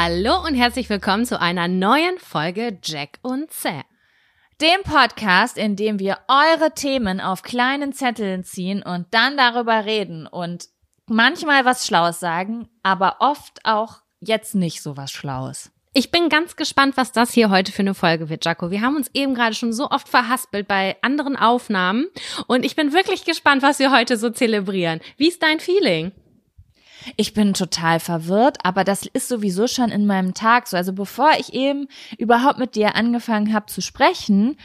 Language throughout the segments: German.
Hallo und herzlich willkommen zu einer neuen Folge Jack und Sam. Dem Podcast, in dem wir eure Themen auf kleinen Zetteln ziehen und dann darüber reden und manchmal was Schlaues sagen, aber oft auch jetzt nicht so was Schlaues. Ich bin ganz gespannt, was das hier heute für eine Folge wird, Jaco. Wir haben uns eben gerade schon so oft verhaspelt bei anderen Aufnahmen und ich bin wirklich gespannt, was wir heute so zelebrieren. Wie ist dein Feeling? Ich bin total verwirrt, aber das ist sowieso schon in meinem Tag so. Also bevor ich eben überhaupt mit dir angefangen habe zu sprechen,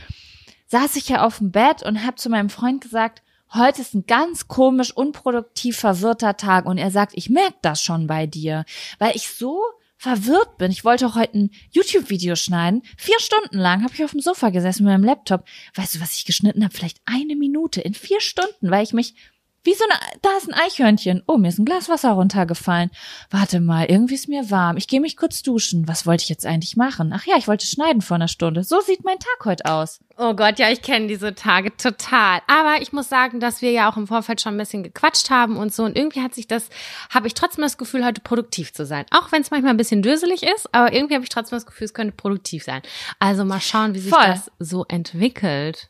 saß ich ja auf dem Bett und habe zu meinem Freund gesagt, heute ist ein ganz komisch, unproduktiv verwirrter Tag. Und er sagt, ich merke das schon bei dir, weil ich so verwirrt bin. Ich wollte heute ein YouTube-Video schneiden. Vier Stunden lang habe ich auf dem Sofa gesessen mit meinem Laptop. Weißt du, was ich geschnitten habe? Vielleicht eine Minute in vier Stunden, weil ich mich wie so eine, da ist ein Eichhörnchen. Oh, mir ist ein Glas Wasser runtergefallen. Warte mal, irgendwie ist mir warm. Ich gehe mich kurz duschen. Was wollte ich jetzt eigentlich machen? Ach ja, ich wollte schneiden vor einer Stunde. So sieht mein Tag heute aus. Oh Gott, ja, ich kenne diese Tage total. Aber ich muss sagen, dass wir ja auch im Vorfeld schon ein bisschen gequatscht haben und so. Und irgendwie hat sich das, habe ich trotzdem das Gefühl, heute produktiv zu sein. Auch wenn es manchmal ein bisschen döselig ist, aber irgendwie habe ich trotzdem das Gefühl, es könnte produktiv sein. Also mal schauen, wie sich Voll. das so entwickelt.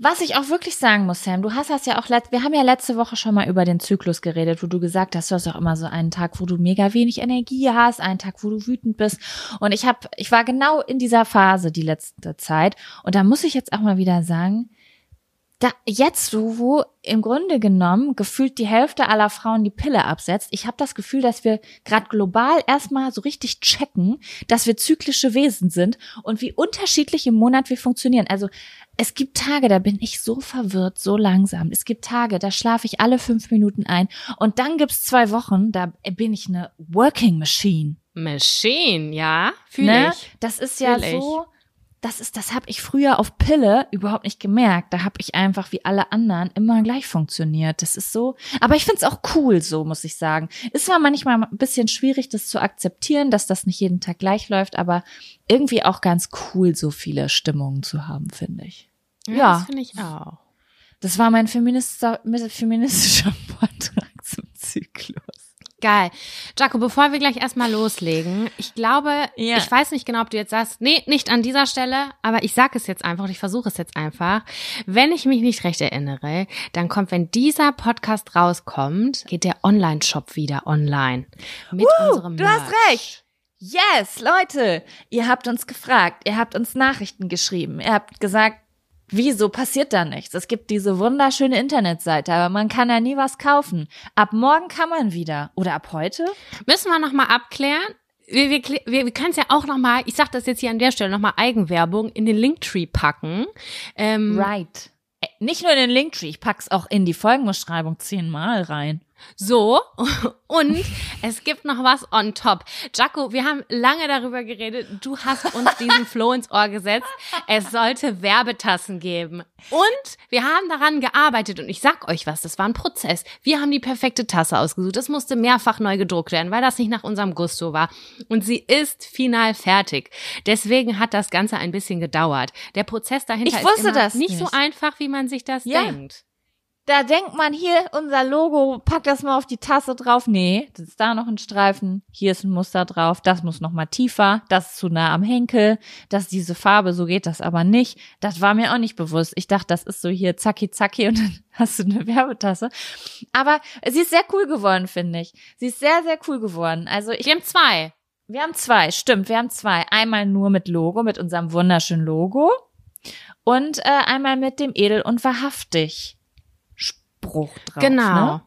Was ich auch wirklich sagen muss, Sam, du hast das ja auch, wir haben ja letzte Woche schon mal über den Zyklus geredet, wo du gesagt hast, du hast auch immer so einen Tag, wo du mega wenig Energie hast, einen Tag, wo du wütend bist. Und ich habe, ich war genau in dieser Phase die letzte Zeit. Und da muss ich jetzt auch mal wieder sagen, da jetzt so, wo im Grunde genommen gefühlt die Hälfte aller Frauen die Pille absetzt, ich habe das Gefühl, dass wir gerade global erstmal so richtig checken, dass wir zyklische Wesen sind und wie unterschiedlich im Monat wir funktionieren. Also es gibt Tage, da bin ich so verwirrt, so langsam. Es gibt Tage, da schlafe ich alle fünf Minuten ein. Und dann gibt's zwei Wochen, da bin ich eine Working Machine. Machine, ja, fühle ne? ich. Das ist ja Fühl so. Ich das ist, das habe ich früher auf Pille überhaupt nicht gemerkt. Da habe ich einfach wie alle anderen immer gleich funktioniert. Das ist so. Aber ich finde es auch cool, so muss ich sagen. Ist zwar manchmal ein bisschen schwierig, das zu akzeptieren, dass das nicht jeden Tag gleich läuft, aber irgendwie auch ganz cool, so viele Stimmungen zu haben, finde ich. Ja, ja. das finde ich auch. Das war mein feministischer, feministischer Vortrag zum Zyklus. Geil. Jaco, bevor wir gleich erstmal loslegen, ich glaube, ja. ich weiß nicht genau, ob du jetzt sagst, nee, nicht an dieser Stelle, aber ich sage es jetzt einfach und ich versuche es jetzt einfach. Wenn ich mich nicht recht erinnere, dann kommt, wenn dieser Podcast rauskommt, geht der Online-Shop wieder online. Mit uh, unserem Merch. Du hast recht. Yes, Leute, ihr habt uns gefragt, ihr habt uns Nachrichten geschrieben, ihr habt gesagt, Wieso passiert da nichts? Es gibt diese wunderschöne Internetseite, aber man kann da nie was kaufen. Ab morgen kann man wieder. Oder ab heute? Müssen wir nochmal abklären. wir, wir, wir, wir können es ja auch nochmal, ich sag das jetzt hier an der Stelle nochmal Eigenwerbung, in den Linktree packen. Ähm, Right. Äh, Nicht nur in den Linktree, ich pack's auch in die Folgenbeschreibung zehnmal rein. So, und es gibt noch was on top. Jaco, wir haben lange darüber geredet. Du hast uns diesen Flow ins Ohr gesetzt. Es sollte Werbetassen geben. Und wir haben daran gearbeitet. Und ich sag euch was, das war ein Prozess. Wir haben die perfekte Tasse ausgesucht. Das musste mehrfach neu gedruckt werden, weil das nicht nach unserem Gusto war. Und sie ist final fertig. Deswegen hat das Ganze ein bisschen gedauert. Der Prozess dahinter Ich ist das nicht so nicht. einfach, wie man sich das Ja. denkt. Da denkt man hier, unser Logo, pack das mal auf die Tasse drauf. Nee, das ist da noch ein Streifen. Hier ist ein Muster drauf. Das muss noch mal tiefer. Das ist zu nah am Henkel. Das ist diese Farbe, so geht das aber nicht. Das war mir auch nicht bewusst. Ich dachte, das ist so hier zacki zacki und dann hast du eine Werbetasse. Aber sie ist sehr cool geworden, finde ich. Sie ist sehr, sehr cool geworden. Also ich Wir haben zwei. Wir haben zwei, stimmt, wir haben zwei. Einmal nur mit Logo, mit unserem wunderschönen Logo und äh, einmal mit dem Edel und wahrhaftig Spruch drauf. Genau. Ne?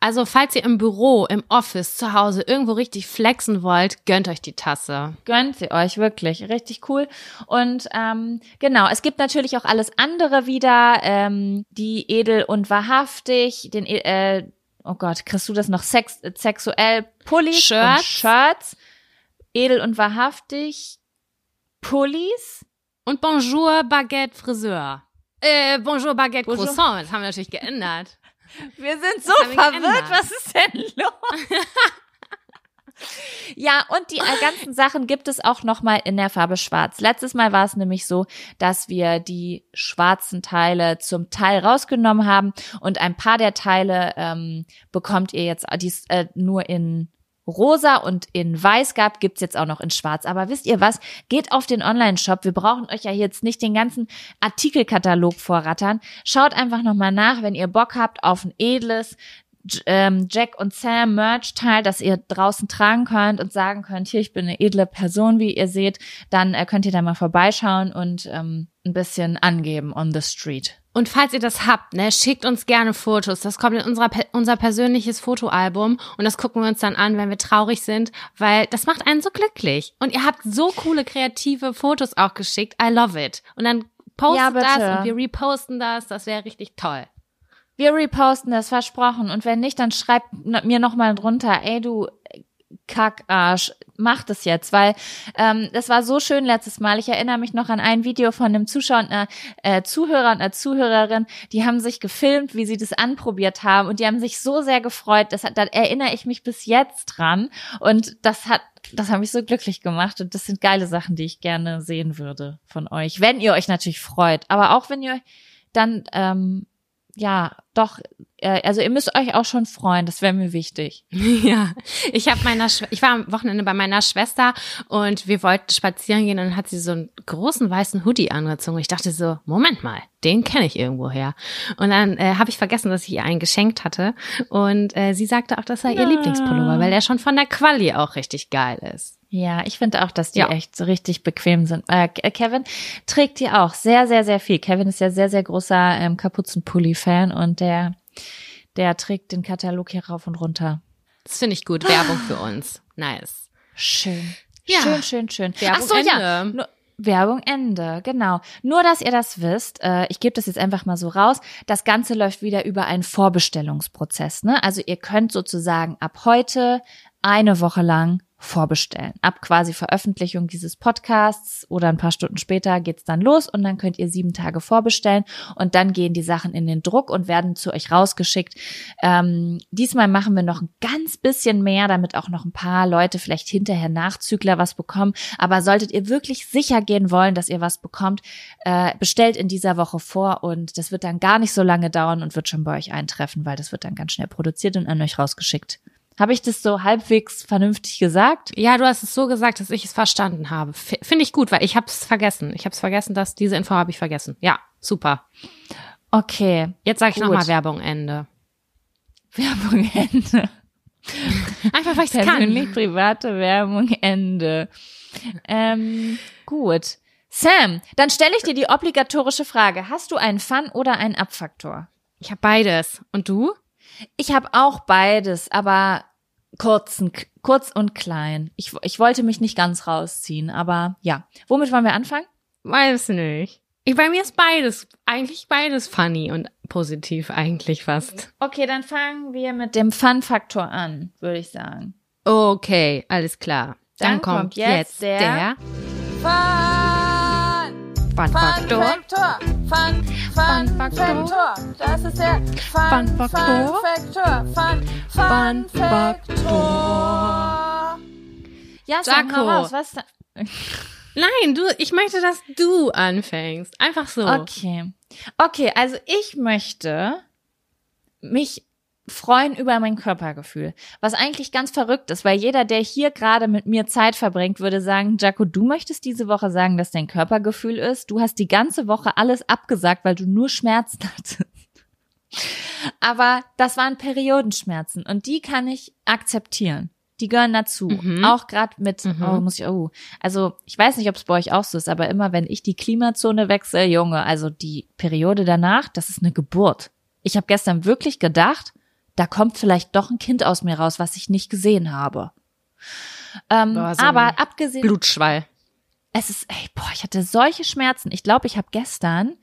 Also, falls ihr im Büro, im Office, zu Hause irgendwo richtig flexen wollt, gönnt euch die Tasse. Gönnt sie euch wirklich, richtig cool. Und ähm, genau, es gibt natürlich auch alles andere wieder, ähm, die edel und wahrhaftig, den E- äh, oh Gott, kriegst du das noch sex äh, sexuell Pullis Shirts. und Shirts, edel und wahrhaftig Pullis. Und Bonjour Baguette Friseur. Äh, Bonjour Baguette Bonjour. Croissant. Das haben wir natürlich geändert. Wir sind so verwirrt. geändert. Was ist denn los? ja, und die äh, ganzen Sachen gibt es auch noch mal in der Farbe Schwarz. Letztes Mal war es nämlich so, dass wir die schwarzen Teile zum Teil rausgenommen haben und ein paar der Teile ähm, bekommt ihr jetzt die es, äh, nur in rosa und in weiß gab, gibt's jetzt auch noch in schwarz. Aber wisst ihr was? Geht auf den Online-Shop. Wir brauchen euch ja jetzt nicht den ganzen Artikelkatalog vorrattern. Schaut einfach nochmal nach, wenn ihr Bock habt auf ein edles ähm, Jack und Sam Merch-Teil, das ihr draußen tragen könnt und sagen könnt, hier, ich bin eine edle Person, wie ihr seht, dann äh, könnt ihr da mal vorbeischauen und ähm, ein bisschen angeben on the street. Und falls ihr das habt, ne, schickt uns gerne Fotos. Das kommt in unserer, unser persönliches Fotoalbum und das gucken wir uns dann an, wenn wir traurig sind, weil das macht einen so glücklich. Und ihr habt so coole kreative Fotos auch geschickt. I love it. Und dann postet Ja, das und wir reposten das. Das wäre richtig toll. Wir reposten das, versprochen. Und wenn nicht, dann schreibt mir nochmal drunter, ey du Kackarsch, mach das jetzt, weil ähm, das war so schön letztes Mal. Ich erinnere mich noch an ein Video von einem Zuschauer und einer äh, Zuhörer und einer Zuhörerin, die haben sich gefilmt, wie sie das anprobiert haben. Und die haben sich so sehr gefreut. Das, hat- da erinnere ich mich bis jetzt dran. Und das hat das hat mich so glücklich gemacht. Und das sind geile Sachen, die ich gerne sehen würde von euch, wenn ihr euch natürlich freut, aber auch wenn ihr dann ähm, ja, doch, äh, also ihr müsst euch auch schon freuen, das wäre mir wichtig. Ja, ich habe meiner, Schw ich war am Wochenende bei meiner Schwester und wir wollten spazieren gehen und dann hat sie so einen großen weißen Hoodie angezogen. Ich dachte so, Moment mal, den kenne ich irgendwo her. Und dann äh, habe ich vergessen, dass ich ihr einen geschenkt hatte und äh, sie sagte auch, das sei ihr Ja. Lieblingspullover, weil der schon von der Quali auch richtig geil ist. Ja, ich finde auch, dass die Ja. echt so richtig bequem sind. Äh, Ke- Kevin trägt die auch sehr, sehr, sehr viel. Kevin ist ja sehr, sehr großer ähm, Kapuzenpulli-Fan und der, der trägt den Katalog hier rauf und runter. Das finde ich gut, Werbung für uns. Nice. Schön. Ja. Schön, schön, schön. Werbung Ach so, ja. Ende. Nur, Werbung Ende, genau. Nur, dass ihr das wisst, äh, ich gebe das jetzt einfach mal so raus, das Ganze läuft wieder über einen Vorbestellungsprozess. Ne? Also ihr könnt sozusagen ab heute eine Woche lang vorbestellen. Ab quasi Veröffentlichung dieses Podcasts oder ein paar Stunden später geht's dann los und dann könnt ihr sieben Tage vorbestellen und dann gehen die Sachen in den Druck und werden zu euch rausgeschickt. Ähm, diesmal machen wir noch ein ganz bisschen mehr, damit auch noch ein paar Leute vielleicht hinterher Nachzügler was bekommen. Aber solltet ihr wirklich sicher gehen wollen, dass ihr was bekommt, äh, bestellt in dieser Woche vor und das wird dann gar nicht so lange dauern und wird schon bei euch eintreffen, weil das wird dann ganz schnell produziert und an euch rausgeschickt. Habe ich das so halbwegs vernünftig gesagt? Ja, du hast es so gesagt, dass ich es verstanden habe. Finde ich gut, weil ich habe es vergessen. Ich habe es vergessen, dass diese Info habe ich vergessen. Ja, super. Okay. Jetzt sage ich nochmal Werbung Ende. Werbung Ende. Einfach, weil ich es Persönlich kann. private Werbung Ende. Ähm, gut. Sam, dann stelle ich dir die obligatorische Frage. Hast du einen Fun- oder einen Abfaktor? Ich habe beides. Und du? Ich habe auch beides, aber kurzen, kurz und klein. Ich, ich wollte mich nicht ganz rausziehen, aber ja. Womit wollen wir anfangen? Weiß nicht. Ich, bei mir ist beides, eigentlich beides funny und positiv eigentlich fast. Okay, dann fangen wir mit dem Fun-Faktor an, würde ich sagen. Okay, alles klar. Dann, Dann kommt jetzt der- der Fun! Fun. Faktor. Fun, Fun, Fun Faktor. Das ist der Fun, Fun Faktor. Fun Faktor. Fun, Fun Fun Faktor. Ja, sag mal raus, was da Nein, du, ich möchte, dass du anfängst. Einfach so. Okay. Okay, also ich möchte mich freuen über mein Körpergefühl. Was eigentlich ganz verrückt ist, weil jeder, der hier gerade mit mir Zeit verbringt, würde sagen, Jaco, du möchtest diese Woche sagen, dass dein Körpergefühl ist. Du hast die ganze Woche alles abgesagt, weil du nur Schmerzen hattest. Aber das waren Periodenschmerzen und die kann ich akzeptieren. Die gehören dazu. Mhm. Auch gerade mit, Mhm. oh, muss ich, oh. Also, ich weiß nicht, ob es bei euch auch so ist, aber immer wenn ich die Klimazone wechsle, Junge, also die Periode danach, das ist eine Geburt. Ich habe gestern wirklich gedacht, da kommt vielleicht doch ein Kind aus mir raus, was ich nicht gesehen habe. Ähm, Boah, so aber abgesehen, Blutschwall. es ist, ey, boah, ich hatte solche Schmerzen. Ich glaube, ich habe gestern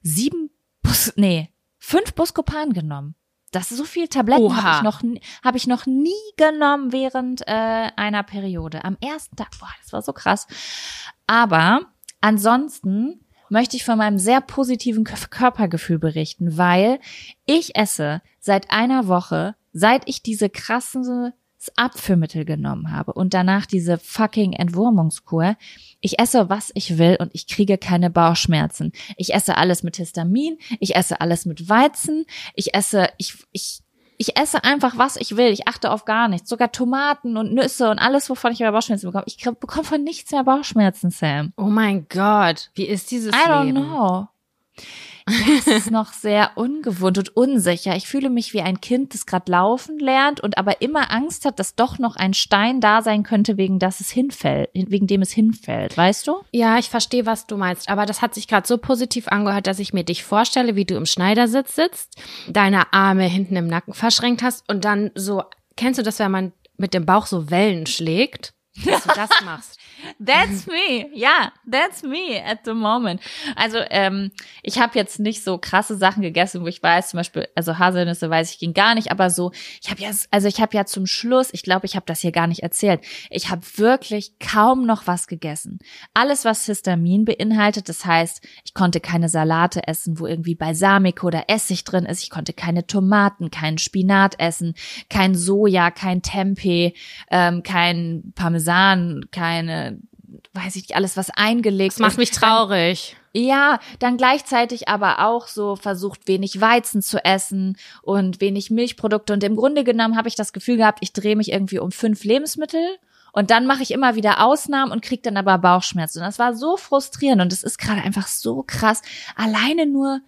sieben Bus, nee, fünf Buscopan genommen. Das ist so viel Tabletten habe ich noch habe ich noch nie genommen während äh, einer Periode. Am ersten Tag, boah, das war so krass. Aber ansonsten möchte ich von meinem sehr positiven Kö- Körpergefühl berichten, weil ich esse seit einer Woche, seit ich diese krassen Abführmittel genommen habe und danach diese fucking Entwurmungskur. Ich esse, was ich will und ich kriege keine Bauchschmerzen. Ich esse alles mit Histamin, ich esse alles mit Weizen, ich esse, ich, ich, ich esse einfach, was ich will. Ich achte auf gar nichts. Sogar Tomaten und Nüsse und alles, wovon ich aber Bauchschmerzen bekomme. Ich bekomme von nichts mehr Bauchschmerzen, Sam. Oh mein Gott, wie ist dieses I don't Leben? know. Das ist noch sehr ungewohnt und unsicher. Ich fühle mich wie ein Kind, das gerade laufen lernt und aber immer Angst hat, dass doch noch ein Stein da sein könnte, wegen das es hinfällt, wegen dem es hinfällt, weißt du? Ja, ich verstehe, was du meinst, aber das hat sich gerade so positiv angehört, dass ich mir dich vorstelle, wie du im Schneidersitz sitzt, deine Arme hinten im Nacken verschränkt hast und dann so, kennst du das, wenn man mit dem Bauch so Wellen schlägt? Dass du das machst. That's me. Ja, that's me at the moment. Also ähm, ich habe jetzt nicht so krasse Sachen gegessen, wo ich weiß, zum Beispiel, also Haselnüsse weiß ich ging gar nicht, aber so, ich habe ja, also ich habe ja zum Schluss, ich glaube, ich habe das hier gar nicht erzählt, ich habe wirklich kaum noch was gegessen. Alles, was Histamin beinhaltet, das heißt, ich konnte keine Salate essen, wo irgendwie Balsamico oder Essig drin ist, ich konnte keine Tomaten, keinen Spinat essen, kein Soja, kein Tempeh, ähm, kein Parmesan, keine weiß ich nicht, alles, was eingelegt Das macht ist. mich traurig. Ja, dann gleichzeitig aber auch so versucht, wenig Weizen zu essen und wenig Milchprodukte. Und im Grunde genommen habe ich das Gefühl gehabt, ich drehe mich irgendwie um fünf Lebensmittel und dann mache ich immer wieder Ausnahmen und kriege dann aber Bauchschmerzen. Und das war so frustrierend und es ist gerade einfach so krass, alleine nur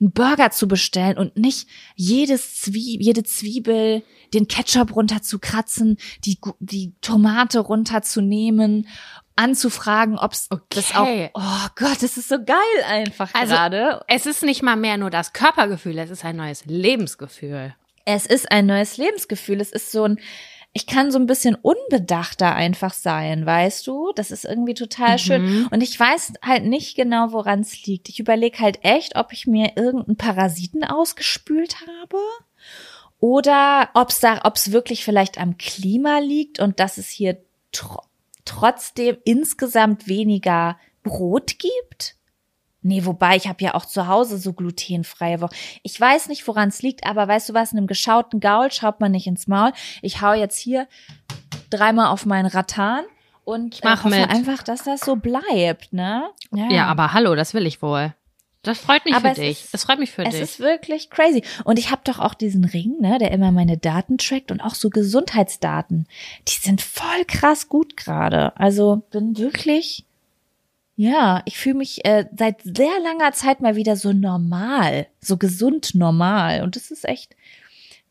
einen Burger zu bestellen und nicht jedes Zwie jede Zwiebel, den Ketchup runterzukratzen, die, die Tomate runterzunehmen, anzufragen, ob es das auch. Okay. Oh Gott, das ist so geil einfach Also- gerade. Es ist nicht mal mehr nur das Körpergefühl, es ist ein neues Lebensgefühl. Es ist ein neues Lebensgefühl. Es ist so ein, ich kann so ein bisschen unbedachter einfach sein, weißt du? Das ist irgendwie total schön. Und ich weiß halt nicht genau, woran es liegt. Ich überlege halt echt, ob ich mir irgendeinen Parasiten ausgespült habe. Oder ob es da, ob es wirklich vielleicht am Klima liegt und dass es hier tro trotzdem insgesamt weniger Brot gibt. Nee, wobei ich habe ja auch zu Hause so glutenfreie Woche. Ich weiß nicht, woran es liegt, aber weißt du was, in einem geschauten Gaul schaut man nicht ins Maul. Ich hau jetzt hier dreimal auf meinen Ratan und mach äh, hoffe einfach, dass das so bleibt, ne? Ja, aber hallo, das will ich wohl. Das freut mich Aber für es dich. ist- das freut mich für es dich. ist wirklich crazy. Und ich habe doch auch diesen Ring, ne, der immer meine Daten trackt und auch so Gesundheitsdaten. Die sind voll krass gut gerade. Also bin wirklich, ja, ich fühle mich äh, seit sehr langer Zeit mal wieder so normal, so gesund normal. Und das ist echt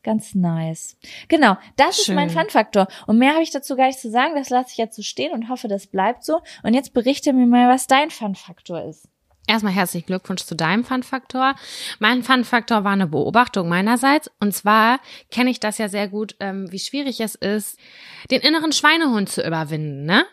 ganz nice. Genau, das ist mein Schön. Fun-Faktor. Und mehr habe ich dazu gar nicht zu sagen. Das lasse ich jetzt so stehen und hoffe, das bleibt so. Und jetzt berichte mir mal, was dein Fun-Faktor ist. Erstmal herzlichen Glückwunsch zu deinem Fun-Faktor. Mein Fun-Faktor war eine Beobachtung meinerseits. Und zwar kenne ich das ja sehr gut, ähm, wie schwierig es ist, den inneren Schweinehund zu überwinden, ne?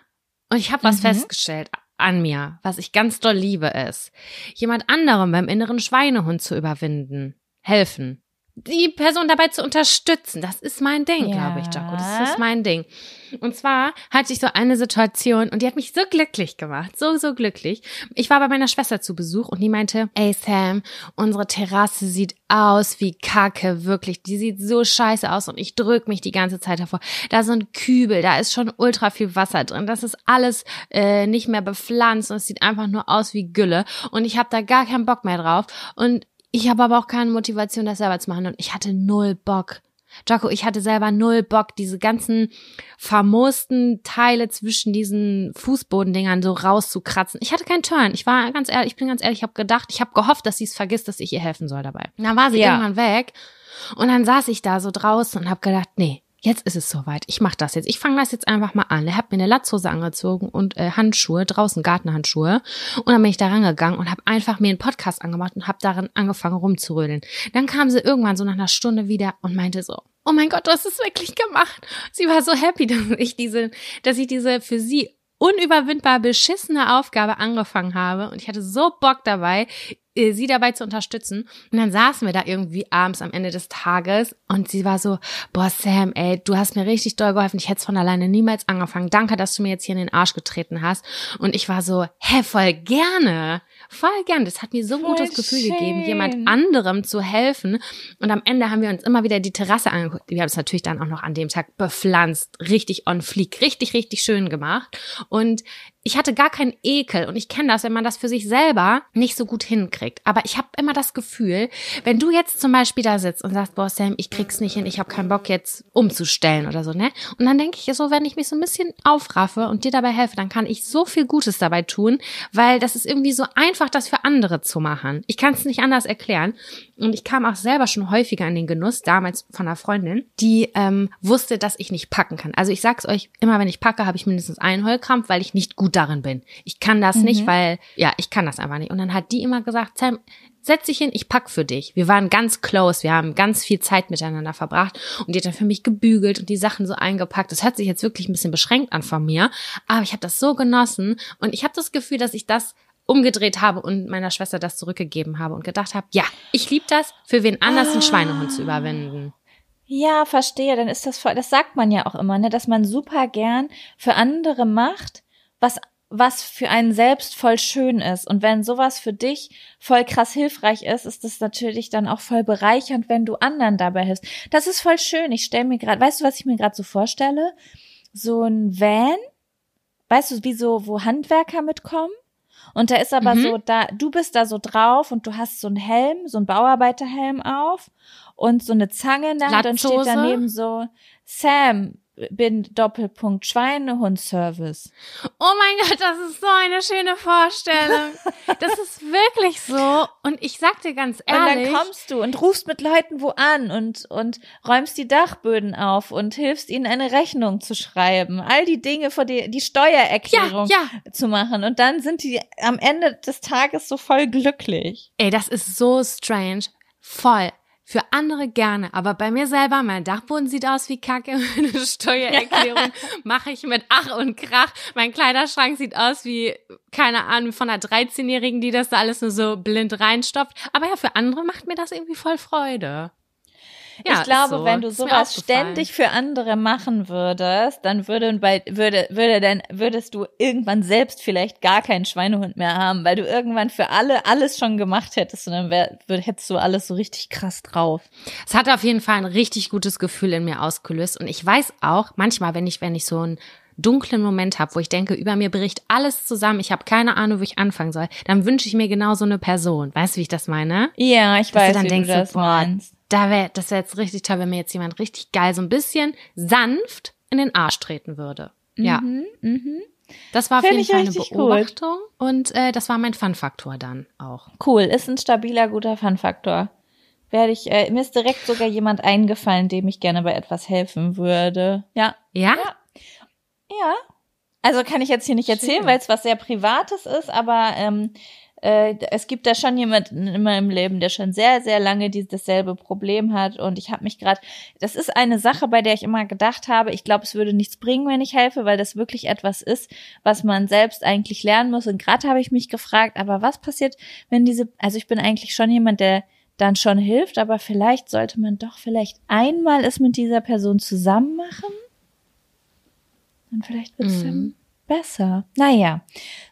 Und ich habe was Mhm. festgestellt an mir, was ich ganz doll liebe, ist, jemand anderem beim inneren Schweinehund zu überwinden, helfen. Die Person dabei zu unterstützen, das ist mein Ding, Ja. glaube ich, Jaco. Das ist mein Ding. Und zwar hatte ich so eine Situation und die hat mich so glücklich gemacht, so, so glücklich. Ich war bei meiner Schwester zu Besuch und die meinte, ey Sam, unsere Terrasse sieht aus wie Kacke, wirklich. Die sieht so scheiße aus und ich drück mich die ganze Zeit davor. Da ein Kübel, da ist schon ultra viel Wasser drin. Das ist alles äh, nicht mehr bepflanzt und es sieht einfach nur aus wie Gülle. Und ich habe da gar keinen Bock mehr drauf. Und ich habe aber auch keine Motivation, das selber zu machen. Und ich hatte null Bock. Jaco, ich hatte selber null Bock, diese ganzen vermoosten Teile zwischen diesen Fußbodendingern so rauszukratzen. Ich hatte keinen Turn. Ich war ganz ehrlich, ich bin ganz ehrlich, ich habe gedacht, ich habe gehofft, dass sie es vergisst, dass ich ihr helfen soll dabei. Und dann war sie Ja. irgendwann weg und dann saß ich da so draußen und habe gedacht, nee, jetzt ist es soweit. Ich mach das jetzt. Ich fange das jetzt einfach mal an. Er hat mir eine Latzhose angezogen und äh, Handschuhe, draußen Gartenhandschuhe. Und dann bin ich da rangegangen und habe einfach mir einen Podcast angemacht und habe darin angefangen rumzurödeln. Dann kam sie irgendwann so nach einer Stunde wieder und meinte so, oh mein Gott, du hast es wirklich gemacht. Sie war so happy, dass ich diese, dass ich diese für sie unüberwindbar beschissene Aufgabe angefangen habe und ich hatte so Bock dabei, sie dabei zu unterstützen. Und dann saßen wir da irgendwie abends am Ende des Tages und sie war so, boah Sam, ey, du hast mir richtig doll geholfen, ich hätte es von alleine niemals angefangen. Danke, dass du mir jetzt hier in den Arsch getreten hast. Und ich war so, hä, voll gerne. Voll gern. Das hat mir so ein Voll gutes Gefühl schön. gegeben, jemand anderem zu helfen. Und am Ende haben wir uns immer wieder die Terrasse angeguckt. Wir haben es natürlich dann auch noch an dem Tag bepflanzt, richtig on fleek, richtig, richtig schön gemacht. Und ich hatte gar keinen Ekel und ich kenne das, wenn man das für sich selber nicht so gut hinkriegt. Aber ich habe immer das Gefühl, wenn du jetzt zum Beispiel da sitzt und sagst, boah Sam, ich krieg's nicht hin, ich habe keinen Bock jetzt umzustellen oder so, ne? Und dann denke ich so, wenn ich mich so ein bisschen aufraffe und dir dabei helfe, dann kann ich so viel Gutes dabei tun, weil das ist irgendwie so einfach, das für andere zu machen. Ich kann es nicht anders erklären. Und ich kam auch selber schon häufiger in den Genuss, damals von einer Freundin, die ähm, wusste, dass ich nicht packen kann. Also ich sag's euch, immer wenn ich packe, habe ich mindestens einen Heulkrampf, weil ich nicht gut darin bin. Ich kann das nicht, weil, ja, ich kann das einfach nicht. Und dann hat die immer gesagt, Sam, setz dich hin, ich pack für dich. Wir waren ganz close, wir haben ganz viel Zeit miteinander verbracht und die hat dann für mich gebügelt und die Sachen so eingepackt. Das hört sich jetzt wirklich ein bisschen beschränkt an von mir, aber ich habe das so genossen und ich habe das Gefühl, dass ich das umgedreht habe und meiner Schwester das zurückgegeben habe und gedacht habe, ja, ich liebe das, für wen anders einen Schweinehund zu überwinden. Ja, verstehe. Dann ist das voll, das sagt man ja auch immer, ne, dass man super gern für andere macht, was was für einen selbst voll schön ist. Und wenn sowas für dich voll krass hilfreich ist, ist das natürlich dann auch voll bereichernd, wenn du anderen dabei hilfst. Das ist voll schön. Ich stelle mir gerade, weißt du, was ich mir gerade so vorstelle? So ein Van, weißt du, wie so, wo Handwerker mitkommen? Und da ist aber Mhm. so, da, du bist da so drauf und du hast so einen Helm, so einen Bauarbeiterhelm auf und so eine Zange in der Hand und steht daneben so, Sam, bin Doppelpunkt Schweinehund-Service. Oh mein Gott, das ist so eine schöne Vorstellung. Das ist wirklich so. Und ich sag dir ganz Und ehrlich. dann kommst du und rufst mit Leuten wo an und, und räumst die Dachböden auf und hilfst ihnen eine Rechnung zu schreiben. All die Dinge, vor die, die Steuererklärung ja, ja. zu machen. Und dann sind die am Ende des Tages so voll glücklich. Ey, das ist so strange. Voll. Für andere gerne, aber bei mir selber, mein Dachboden sieht aus wie Kacke, meine Steuererklärung mache ich mit Ach und Krach. Mein Kleiderschrank sieht aus wie, keine Ahnung, von einer 13-Jährigen, die das da alles nur so blind reinstopft. Aber ja, für andere macht mir das irgendwie voll Freude. Ja, ich glaube, so. wenn du sowas ständig für andere machen würdest, dann würde, würde, würde dann, würdest du irgendwann selbst vielleicht gar keinen Schweinehund mehr haben, weil du irgendwann für alle alles schon gemacht hättest und dann wär, hättest du alles so richtig krass drauf. Es hat auf jeden Fall ein richtig gutes Gefühl in mir ausgelöst. Und ich weiß auch, manchmal, wenn ich, wenn ich so einen dunklen Moment habe, wo ich denke, über mir bricht alles zusammen, ich habe keine Ahnung, wo ich anfangen soll, dann wünsche ich mir genau so eine Person. Weißt du, wie ich das meine? Ja, ich Dass weiß, du dann wie denkst, du das so, boah, meinst. Da wäre, das wäre jetzt richtig toll, wenn mir jetzt jemand richtig geil so ein bisschen sanft in den Arsch treten würde. Ja, Mhm, mhm. das war auf Find jeden ich Fall eine. Beobachtung und äh, das war mein Fun-Faktor dann auch. Cool, ist ein stabiler, guter Fun-Faktor. Werde ich, äh, mir ist direkt sogar jemand eingefallen, dem ich gerne bei etwas helfen würde. Ja. Ja? Ja. Ja. Also kann ich jetzt hier nicht erzählen, weil es was sehr Privates ist, aber ähm, äh, es gibt da schon jemanden in meinem Leben, der schon sehr, sehr lange dasselbe Problem hat. Und ich habe mich gerade, das ist eine Sache, bei der ich immer gedacht habe, ich glaube, es würde nichts bringen, wenn ich helfe, weil das wirklich etwas ist, was man selbst eigentlich lernen muss. Und gerade habe ich mich gefragt, aber was passiert, wenn diese, also ich bin eigentlich schon jemand, der dann schon hilft, aber vielleicht sollte man doch vielleicht einmal es mit dieser Person zusammen machen. Und vielleicht wird es Mhm. Besser. Naja,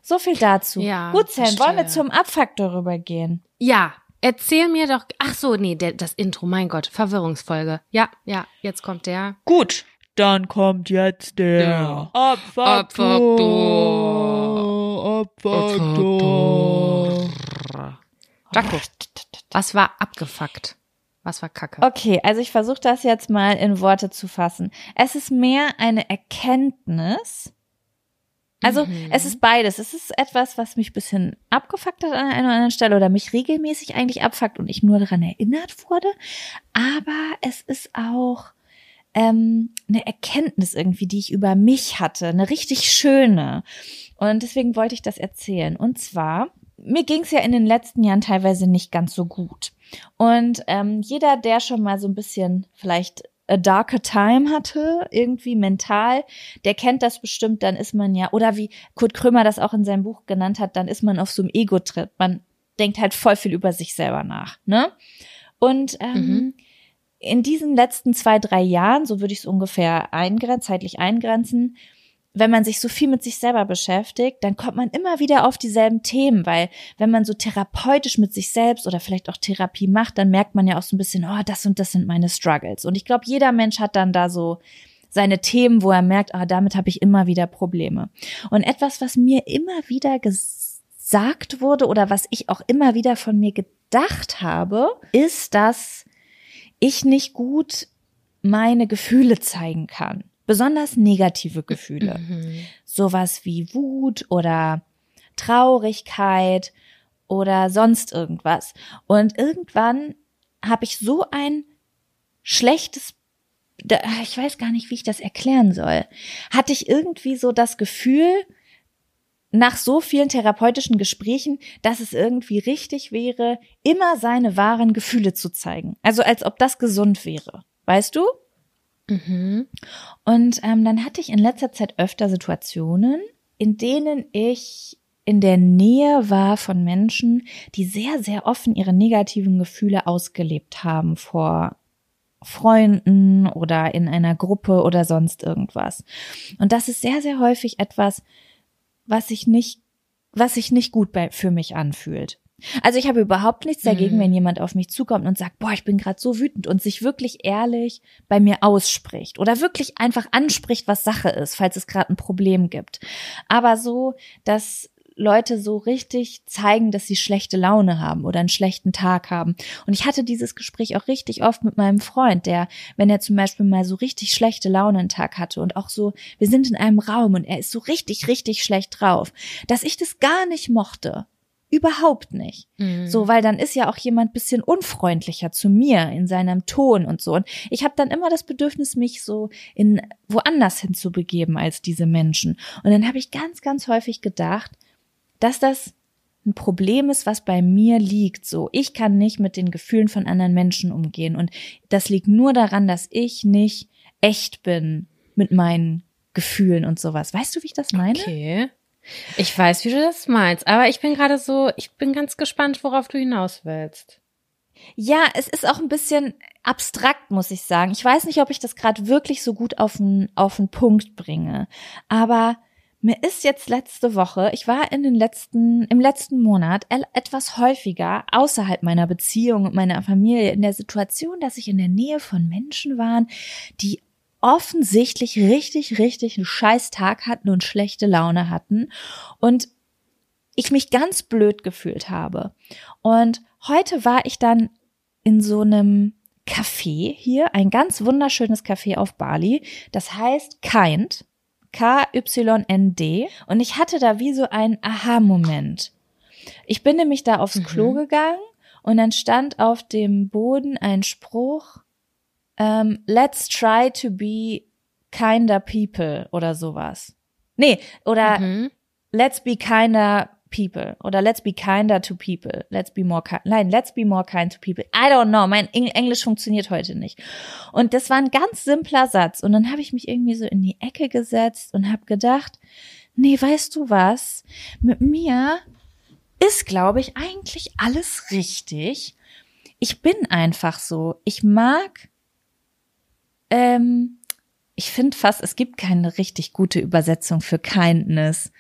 so viel dazu. Ja, Gut, Sam, wollen wir zum Abfaktor rübergehen? Ja, erzähl mir doch. Ach so, nee, der, das Intro, mein Gott, Verwirrungsfolge. Ja, ja, jetzt kommt der. Gut, dann kommt jetzt der Der Abfaktor. Abfaktor. Jaco, was war abgefuckt? Was war Kacke? Okay, also ich versuche das jetzt mal in Worte zu fassen. Es ist mehr eine Erkenntnis. Also Mhm. es ist beides. Es ist etwas, was mich bisschen abgefuckt hat an einer oder anderen Stelle oder mich regelmäßig eigentlich abfuckt und ich nur daran erinnert wurde. Aber es ist auch ähm, eine Erkenntnis irgendwie, die ich über mich hatte, eine richtig schöne. Und deswegen wollte ich das erzählen. Und zwar, mir ging es ja in den letzten Jahren teilweise nicht ganz so gut. Und ähm, jeder, der schon mal so ein bisschen vielleicht a darker time hatte, irgendwie mental, der kennt das bestimmt, dann ist man ja, oder wie Kurt Krömer das auch in seinem Buch genannt hat, dann ist man auf so einem Ego-Trip. Man denkt halt voll viel über sich selber nach, ne? Und ähm, Mhm. in diesen letzten zwei, drei Jahren, so würde ich es ungefähr eingrenzen, zeitlich eingrenzen, wenn man sich so viel mit sich selber beschäftigt, dann kommt man immer wieder auf dieselben Themen, weil wenn man so therapeutisch mit sich selbst oder vielleicht auch Therapie macht, dann merkt man ja auch so ein bisschen, oh, das und das sind meine Struggles. Und ich glaube, jeder Mensch hat dann da so seine Themen, wo er merkt, ah, damit habe ich immer wieder Probleme. Und etwas, was mir immer wieder gesagt wurde oder was ich auch immer wieder von mir gedacht habe, ist, dass ich nicht gut meine Gefühle zeigen kann. Besonders negative Gefühle. Mhm. Sowas wie Wut oder Traurigkeit oder sonst irgendwas. Und irgendwann habe ich so ein schlechtes, ich weiß gar nicht, wie ich das erklären soll, hatte ich irgendwie so das Gefühl, nach so vielen therapeutischen Gesprächen, dass es irgendwie richtig wäre, immer seine wahren Gefühle zu zeigen. Also als ob das gesund wäre. Weißt du? Mhm. Und ähm, dann hatte ich in letzter Zeit öfter Situationen, in denen ich in der Nähe war von Menschen, die sehr, sehr offen ihre negativen Gefühle ausgelebt haben vor Freunden oder in einer Gruppe oder sonst irgendwas. Und das ist sehr, sehr häufig etwas, was sich nicht, was sich nicht gut bei, für mich anfühlt. Also ich habe überhaupt nichts dagegen, Mhm. wenn jemand auf mich zukommt und sagt, boah, ich bin gerade so wütend und sich wirklich ehrlich bei mir ausspricht oder wirklich einfach anspricht, was Sache ist, falls es gerade ein Problem gibt. Aber so, dass Leute so richtig zeigen, dass sie schlechte Laune haben oder einen schlechten Tag haben. Und ich hatte dieses Gespräch auch richtig oft mit meinem Freund, der, wenn er zum Beispiel mal so richtig schlechte Laune einen Tag hatte und auch so, wir sind in einem Raum und er ist so richtig, richtig schlecht drauf, dass ich das gar nicht mochte. Überhaupt nicht. Mhm. So, weil dann ist ja auch jemand bisschen unfreundlicher zu mir in seinem Ton und so. Und ich habe dann immer das Bedürfnis, mich so in woanders hinzubegeben als diese Menschen. Und dann habe ich ganz, ganz häufig gedacht, dass das ein Problem ist, was bei mir liegt. So, ich kann nicht mit den Gefühlen von anderen Menschen umgehen. Und das liegt nur daran, dass ich nicht echt bin mit meinen Gefühlen und sowas. Weißt du, wie ich das meine? Okay. Ich weiß, wie du das meinst, aber ich bin gerade so, ich bin ganz gespannt, worauf du hinaus willst. Ja, es ist auch ein bisschen abstrakt, muss ich sagen. Ich weiß nicht, ob ich das gerade wirklich so gut auf den, auf den Punkt bringe. Aber mir ist jetzt letzte Woche, ich war in den letzten, im letzten Monat etwas häufiger außerhalb meiner Beziehung und meiner Familie in der Situation, dass ich in der Nähe von Menschen waren, die offensichtlich richtig, richtig einen scheiß Tag hatten und schlechte Laune hatten und ich mich ganz blöd gefühlt habe. Und heute war ich dann in so einem Café hier, ein ganz wunderschönes Café auf Bali. Das heißt Kind, K-Y-N-D. Und ich hatte da wie so einen Aha-Moment. Ich bin nämlich da aufs Mhm. Klo gegangen und dann stand auf dem Boden ein Spruch, ähm, let's try to be kinder people oder sowas. Nee, oder Mhm. let's be kinder people oder let's be kinder to people. Let's be more kind. Nein, let's be more kind to people. I don't know. Mein Eng- Englisch funktioniert heute nicht. Und das war ein ganz simpler Satz. Und dann habe ich mich irgendwie so in die Ecke gesetzt und habe gedacht, nee, weißt du was? Mit mir ist, glaube ich, eigentlich alles richtig. Ich bin einfach so. Ich mag, ähm, ich finde fast, es gibt keine richtig gute Übersetzung für Kindness.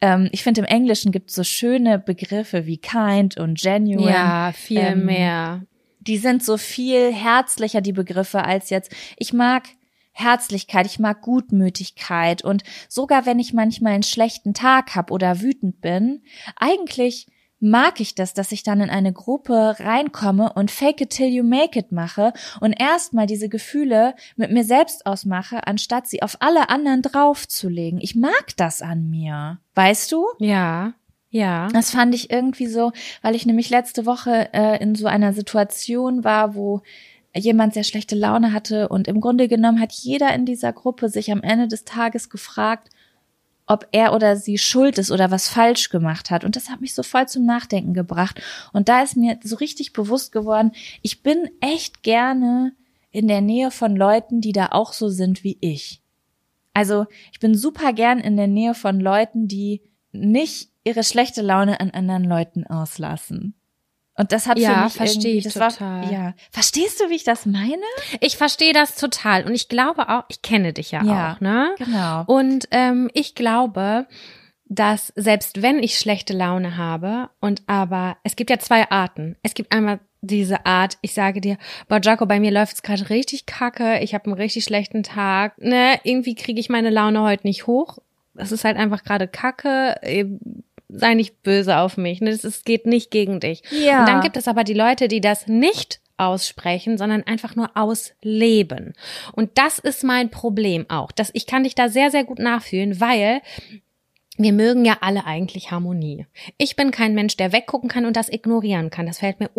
Ähm, ich finde, im Englischen gibt es so schöne Begriffe wie kind und genuine. Ja, viel ähm, mehr. Die sind so viel herzlicher, die Begriffe, als jetzt. Ich mag Herzlichkeit, ich mag Gutmütigkeit und sogar wenn ich manchmal einen schlechten Tag habe oder wütend bin, eigentlich mag ich das, dass ich dann in eine Gruppe reinkomme und fake it till you make it mache und erstmal diese Gefühle mit mir selbst ausmache, anstatt sie auf alle anderen draufzulegen. Ich mag das an mir. Weißt du? Ja, ja. Das fand ich irgendwie so, weil ich nämlich letzte Woche äh, in so einer Situation war, wo jemand sehr schlechte Laune hatte und im Grunde genommen hat jeder in dieser Gruppe sich am Ende des Tages gefragt, ob er oder sie schuld ist oder was falsch gemacht hat. Und das hat mich so voll zum Nachdenken gebracht. Und da ist mir so richtig bewusst geworden, ich bin echt gerne in der Nähe von Leuten, die da auch so sind wie ich. Also ich bin super gern in der Nähe von Leuten, die nicht ihre schlechte Laune an anderen Leuten auslassen. Und das hat Ja, für mich verstehe irgendwie, ich das total. War, ja, verstehst du, wie ich das meine? Ich verstehe das total und ich glaube auch, ich kenne dich ja, Ja, auch, ne? Genau. Und ähm, ich glaube, dass selbst wenn ich schlechte Laune habe und aber es gibt ja zwei Arten. Es gibt einmal diese Art, ich sage dir, boah, Jaco, bei mir läuft's gerade richtig kacke, ich habe einen richtig schlechten Tag, ne, irgendwie kriege ich meine Laune heute nicht hoch. Das ist halt einfach gerade kacke. Sei nicht böse auf mich, ne? Das ist, geht nicht gegen dich. Ja. Und dann gibt es aber die Leute, die das nicht aussprechen, sondern einfach nur ausleben. Und das ist mein Problem auch. Dass ich kann dich da sehr, sehr gut nachfühlen, weil wir mögen ja alle eigentlich Harmonie. Ich bin kein Mensch, der weggucken kann und das ignorieren kann. Das fällt mir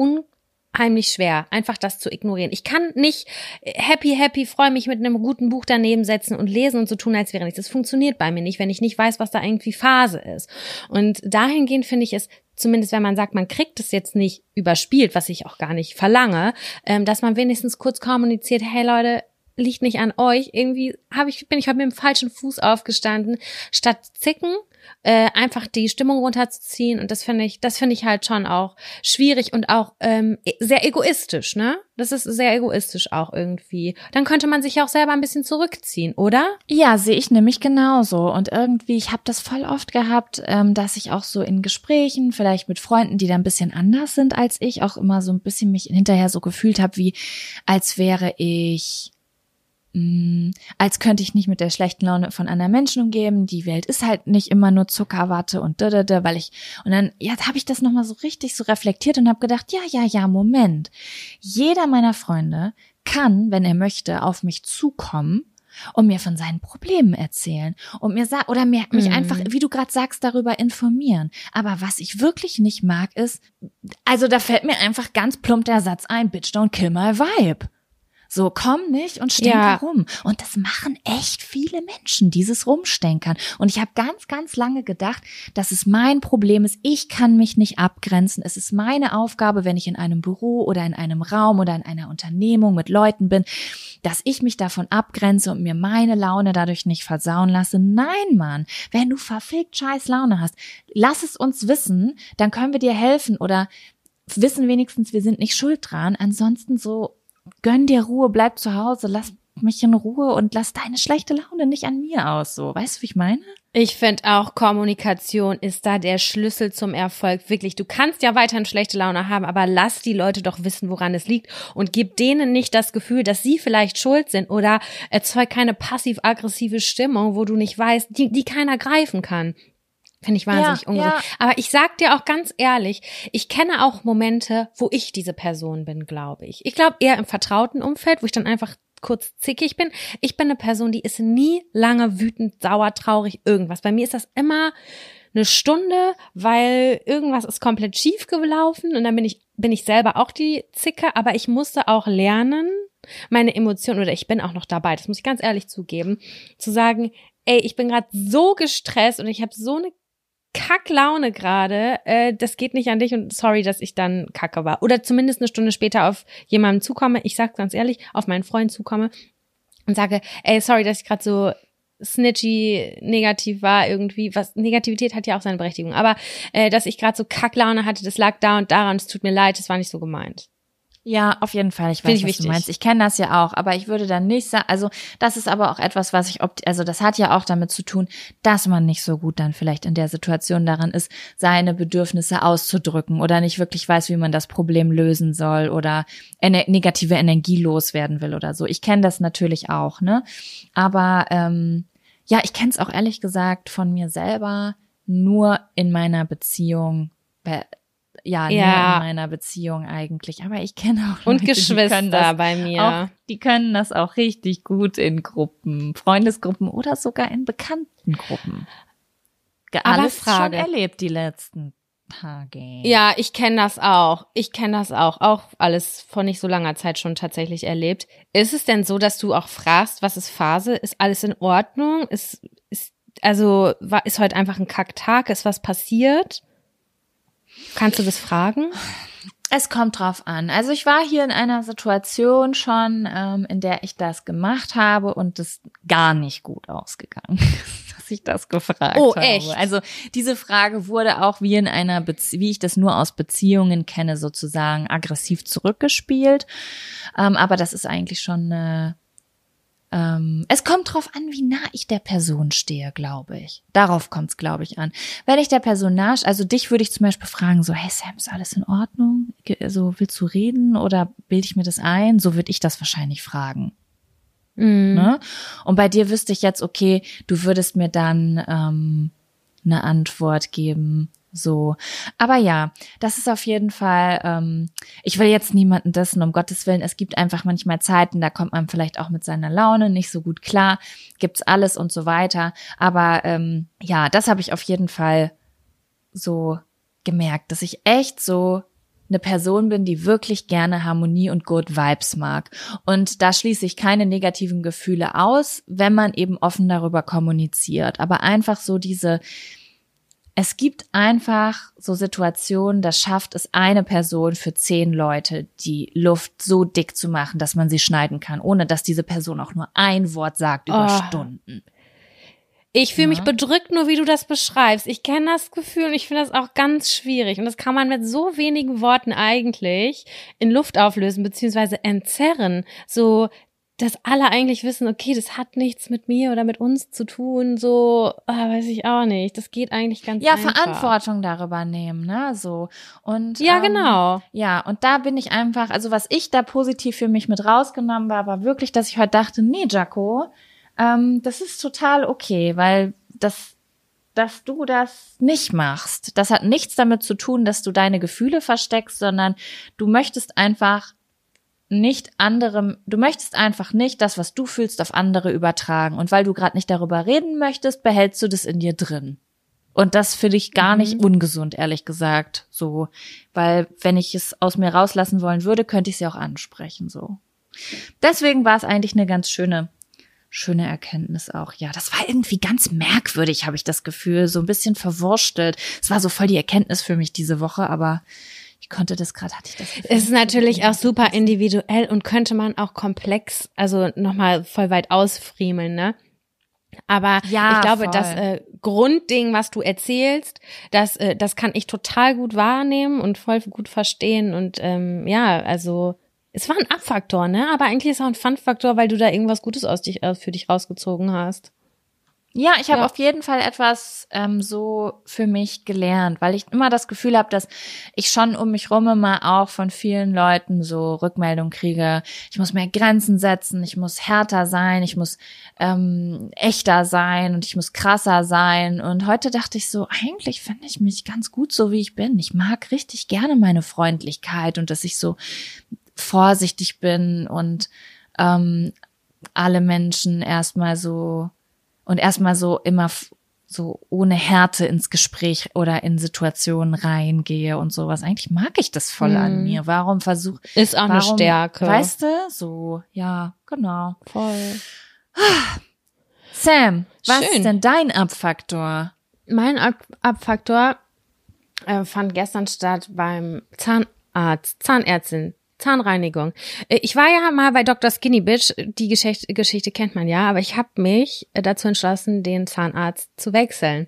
unheimlich schwer, einfach das zu ignorieren. Ich kann nicht happy, happy, freue mich mit einem guten Buch daneben setzen und lesen und so tun, als wäre nichts. Das funktioniert bei mir nicht, wenn ich nicht weiß, was da irgendwie Phase ist. Und dahingehend finde ich es zumindest wenn man sagt, man kriegt es jetzt nicht überspielt, was ich auch gar nicht verlange, ähm, dass man wenigstens kurz kommuniziert, hey Leute, liegt nicht an euch. Irgendwie habe ich, bin ich heute mit dem falschen Fuß aufgestanden. Statt zicken, äh, einfach die Stimmung runterzuziehen. Und das finde ich, das finde ich halt schon auch schwierig und auch ähm, sehr egoistisch, ne? Das ist sehr egoistisch auch irgendwie. Dann könnte man sich ja auch selber ein bisschen zurückziehen, oder? Ja, sehe ich nämlich genauso. Und irgendwie, ich habe das voll oft gehabt, ähm, dass ich auch so in Gesprächen, vielleicht mit Freunden, die da ein bisschen anders sind als ich, auch immer so ein bisschen mich hinterher so gefühlt habe, wie als wäre ich mh, als könnte ich nicht mit der schlechten Laune von anderen Menschen umgeben. Die Welt ist halt nicht immer nur Zuckerwatte und da, da, da, weil ich und dann ja, habe ich das noch mal so richtig so reflektiert und habe gedacht, ja, ja, ja, Moment. Jeder meiner Freunde kann, wenn er möchte, auf mich zukommen und mir von seinen Problemen erzählen und mir sagen oder mir, mich Mhm. einfach, wie du gerade sagst, darüber informieren. Aber was ich wirklich nicht mag, ist, also da fällt mir einfach ganz plump der Satz ein, Bitch, don't kill my vibe. So, komm nicht und stänker Ja. rum. Und das machen echt viele Menschen, dieses Rumstänkern. Und ich habe ganz, ganz lange gedacht, dass es mein Problem ist. Ich kann mich nicht abgrenzen. Es ist meine Aufgabe, wenn ich in einem Büro oder in einem Raum oder in einer Unternehmung mit Leuten bin, dass ich mich davon abgrenze und mir meine Laune dadurch nicht versauen lasse. Nein, Mann. Wenn du verfickt scheiß Laune hast, lass es uns wissen, dann können wir dir helfen oder wissen wenigstens, wir sind nicht schuld dran. Ansonsten so, gönn dir Ruhe, bleib zu Hause, lass mich in Ruhe und lass deine schlechte Laune nicht an mir aus. So, weißt du, wie ich meine? Ich finde auch, Kommunikation ist da der Schlüssel zum Erfolg. Wirklich, du kannst ja weiterhin schlechte Laune haben, aber lass die Leute doch wissen, woran es liegt und gib denen nicht das Gefühl, dass sie vielleicht schuld sind oder erzeug keine passiv-aggressive Stimmung, wo du nicht weißt, die, die keiner greifen kann. Finde ich wahnsinnig Ja, ungesund. ja. Aber ich sag dir auch ganz ehrlich, ich kenne auch Momente, wo ich diese Person bin, glaube ich. Ich glaube eher im vertrauten Umfeld, wo ich dann einfach kurz zickig bin. Ich bin eine Person, die ist nie lange wütend, sauer, traurig, irgendwas. Bei mir ist das immer eine Stunde, weil irgendwas ist komplett schief gelaufen und dann bin ich, bin ich selber auch die Zicke, aber ich musste auch lernen, meine Emotionen, oder ich bin auch noch dabei, das muss ich ganz ehrlich zugeben, zu sagen, ey, ich bin gerade so gestresst und ich habe so eine Kacklaune gerade. Äh, das geht nicht an dich und sorry, dass ich dann kacke war. Oder zumindest eine Stunde später auf jemanden zukomme. Ich sag ganz ehrlich, auf meinen Freund zukomme und sage, ey, sorry, dass ich gerade so snitchy negativ war irgendwie was Negativität hat ja auch seine Berechtigung aber äh, dass ich gerade so Kacklaune hatte das lag da und daran es tut mir leid das war nicht so gemeint Ja, auf jeden Fall. Ich weiß, ich was wichtig. du meinst. Ich kenne das ja auch, aber ich würde dann nicht sagen, also das ist aber auch etwas, was ich, also das hat ja auch damit zu tun, dass man nicht so gut dann vielleicht in der Situation daran ist, seine Bedürfnisse auszudrücken oder nicht wirklich weiß, wie man das Problem lösen soll oder ener negative Energie loswerden will oder so. Ich kenne das natürlich auch, ne? Aber ähm, ja, ich kenne es auch ehrlich gesagt von mir selber nur in meiner Beziehung. Ja, nur Ja. in meiner Beziehung eigentlich. Aber ich kenne auch und Leute, die können Geschwister das bei mir Auch, die können das auch richtig gut in Gruppen, Freundesgruppen oder sogar in bekannten Gruppen. Alles Frage. schon erlebt die letzten Tage. Ja, ich kenne das auch. Ich kenne das auch. Auch alles vor nicht so langer Zeit schon tatsächlich erlebt. Ist es denn so, dass du auch fragst, was ist Phase? Ist alles in Ordnung? Ist, ist, also, war, ist heute einfach ein Kacktag? Ist was passiert? Kannst du das fragen? Es kommt drauf an. Also ich war hier in einer Situation schon, ähm, in der ich das gemacht habe und es gar nicht gut ausgegangen ist, dass ich das gefragt Oh, habe. echt? Also diese Frage wurde auch wie in einer, Bezie wie ich das nur aus Beziehungen kenne, sozusagen aggressiv zurückgespielt. Ähm, aber das ist eigentlich schon eine ähm, es kommt drauf an, wie nah ich der Person stehe, glaube ich. Darauf kommt es, glaube ich, an. Wenn ich der Person nah, also dich würde ich zum Beispiel fragen, so, hey Sam, ist alles in Ordnung? So, willst du reden oder bilde ich mir das ein? So würde ich das wahrscheinlich fragen. Mhm. Ne? Und bei dir wüsste ich jetzt, okay, du würdest mir dann ähm, eine Antwort geben. So. Aber ja, das ist auf jeden Fall, ähm, ich will jetzt niemanden dessen, um Gottes Willen. Es gibt einfach manchmal Zeiten, da kommt man vielleicht auch mit seiner Laune nicht so gut klar, gibt's alles und so weiter. Aber ähm, ja, das habe ich auf jeden Fall so gemerkt, dass ich echt so eine Person bin, die wirklich gerne Harmonie und Good Vibes mag. Und da schließe ich keine negativen Gefühle aus, wenn man eben offen darüber kommuniziert. Aber einfach so diese, es gibt einfach so Situationen, das schafft es eine Person für zehn Leute, die Luft so dick zu machen, dass man sie schneiden kann, ohne dass diese Person auch nur ein Wort sagt über Oh. Stunden. Ich fühle mich Ja. bedrückt, nur wie du das beschreibst. Ich kenne das Gefühl und ich finde das auch ganz schwierig. Und das kann man mit so wenigen Worten eigentlich in Luft auflösen, beziehungsweise entzerren. So, dass alle eigentlich wissen, okay, das hat nichts mit mir oder mit uns zu tun. So, ah, weiß ich auch nicht. Das geht eigentlich ganz Ja, einfach. Verantwortung darüber nehmen, ne, so. Und, Ja, ähm, genau. Ja, und da bin ich einfach, also was ich da positiv für mich mit rausgenommen war, war wirklich, dass ich heute dachte, nee, Jaco, ähm, das ist total okay, weil das, dass du das nicht machst, das hat nichts damit zu tun, dass du deine Gefühle versteckst, sondern du möchtest einfach nicht anderem, du möchtest einfach nicht das, was du fühlst, auf andere übertragen. Und weil du gerade nicht darüber reden möchtest, behältst du das in dir drin. Und das finde ich gar nicht ungesund, ehrlich gesagt, so. Weil wenn ich es aus mir rauslassen wollen würde, könnte ich es ja auch ansprechen, so. Deswegen war es eigentlich eine ganz schöne, schöne Erkenntnis auch. Ja, das war irgendwie ganz merkwürdig, habe ich das Gefühl, so ein bisschen verwurstelt. Es war so voll die Erkenntnis für mich diese Woche, aber ich konnte das gerade, hatte ich das Gefühl. Es ist natürlich auch super individuell und könnte man auch komplex, also nochmal voll weit ausfriemeln, ne? Aber Ja, ich glaube, voll. das äh, Grundding, was du erzählst, das, äh, das kann ich total gut wahrnehmen und voll gut verstehen. Und ähm, ja, also es war ein Abfaktor, ne? Aber eigentlich ist es auch ein Fun-Faktor, weil du da irgendwas Gutes aus dich, äh, für dich rausgezogen hast. Ja, ich habe Ja. auf jeden Fall etwas ähm, so für mich gelernt, weil ich immer das Gefühl habe, dass ich schon um mich rum immer auch von vielen Leuten so Rückmeldung kriege. Ich muss mehr Grenzen setzen, ich muss härter sein, ich muss ähm, echter sein und ich muss krasser sein. Und heute dachte ich so, eigentlich finde ich mich ganz gut so, wie ich bin. Ich mag richtig gerne meine Freundlichkeit und dass ich so vorsichtig bin und ähm, alle Menschen erstmal so und erstmal so immer so ohne Härte ins Gespräch oder in Situationen reingehe und sowas. Eigentlich mag ich das voll an Mhm. mir. Warum versuch Ist auch eine warum, Stärke. Weißt du? So, ja, genau. Voll. Sam, was Schön. ist denn dein Abfaktor? mein Ab Abfaktor äh, fand gestern statt beim Zahnarzt, Zahnärztin, Zahnreinigung. Äh, Ich war ja mal bei Dr. Skinny Bitch, die Geschichte, Geschichte kennt man ja, aber ich habe mich äh, dazu entschlossen, den Zahnarzt zu wechseln.